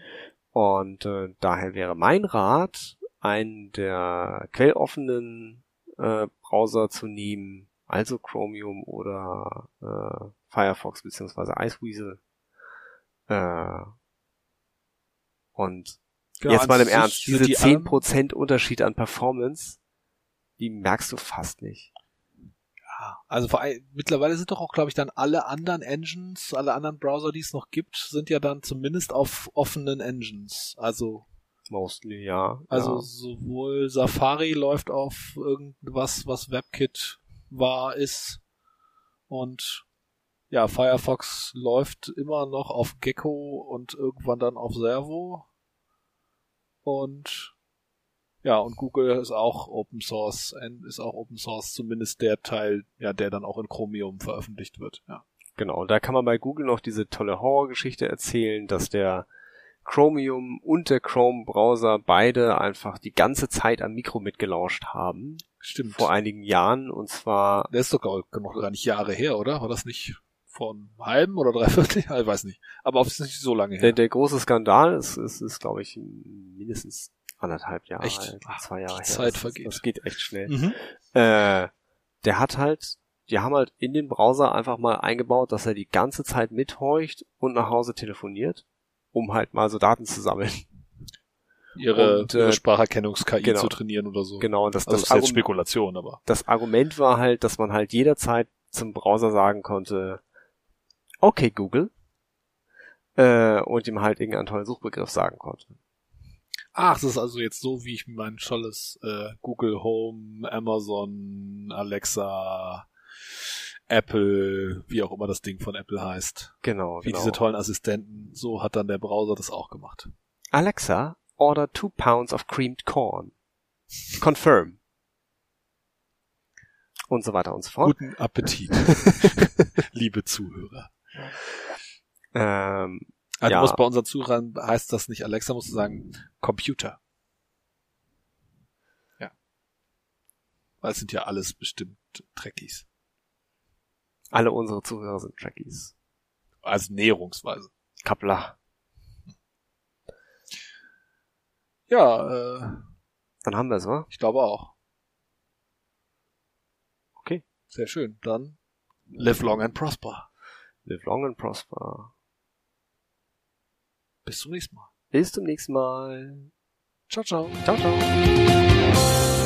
Und äh, daher wäre mein Rat, einen der quelloffenen äh, Browser zu nehmen, also Chromium oder äh, Firefox beziehungsweise Iceweasel. Äh, und Genau, jetzt mal im Ernst, diese die allem- 10% Unterschied an Performance, die merkst du fast nicht. Ja, also vor allem, mittlerweile sind doch auch, glaube ich, dann alle anderen Engines, alle anderen Browser, die es noch gibt, sind ja dann zumindest auf offenen Engines. Also, Mostly, ja. also ja. sowohl Safari läuft auf irgendwas, was WebKit war, ist. Und ja, Firefox läuft immer noch auf Gecko und irgendwann dann auf Servo. Und ja, und Google ist auch Open Source, ist auch Open Source, zumindest der Teil, ja, der dann auch in Chromium veröffentlicht wird, ja. Genau, und da kann man bei Google noch diese tolle Horrorgeschichte erzählen, dass der Chromium und der Chrome-Browser beide einfach die ganze Zeit am Mikro mitgelauscht haben. Stimmt. Vor einigen Jahren, und zwar, der ist doch gar, noch gar nicht Jahre her, oder? War das nicht vor einem halben oder dreiviertel Jahr? Ich weiß nicht. Aber offensichtlich nicht so lange her. der, der große Skandal ist, ist, ist glaube ich, mindestens anderthalb Jahre Echt? alt, Ach, zwei Jahre die her. Zeit das, vergeht. Das geht echt schnell. mhm. Äh, der hat halt, die haben halt in den Browser einfach mal eingebaut, dass er die ganze Zeit mithorcht und nach Hause telefoniert, um halt mal so Daten zu sammeln. Ihre, Und, äh, ihre Spracherkennungs-KI genau. zu trainieren oder so. Genau, und das, Also das, das ist jetzt Argument, Spekulation, aber. das Argument war halt, dass man halt jederzeit zum Browser sagen konnte, okay Google, äh, und ihm halt irgendeinen tollen Suchbegriff sagen konnte. Ach, das ist also jetzt so, wie ich mein tolles äh, Google Home, Amazon, Alexa, Apple, wie auch immer das Ding von Apple heißt. Genau, Wie genau. diese tollen Assistenten. So hat dann der Browser das auch gemacht. Alexa, order two pounds of creamed corn. Confirm. Und so weiter und so fort. Guten Appetit, liebe Zuhörer. Ähm, Also Ja. du musst bei unseren Zuhörern heißt das nicht Alexa, musst du sagen Computer. Ja. Weil es sind ja alles bestimmt Trekkies. alle unsere Zuhörer sind Trekkies. Also näherungsweise. Kapla. Ja, äh, Dann haben wir es, wa? ich glaube auch. Okay. Sehr schön. Dann live long and prosper. Live long and prosper. Bis zum nächsten Mal. Bis zum nächsten Mal. Ciao, ciao. Ciao, ciao.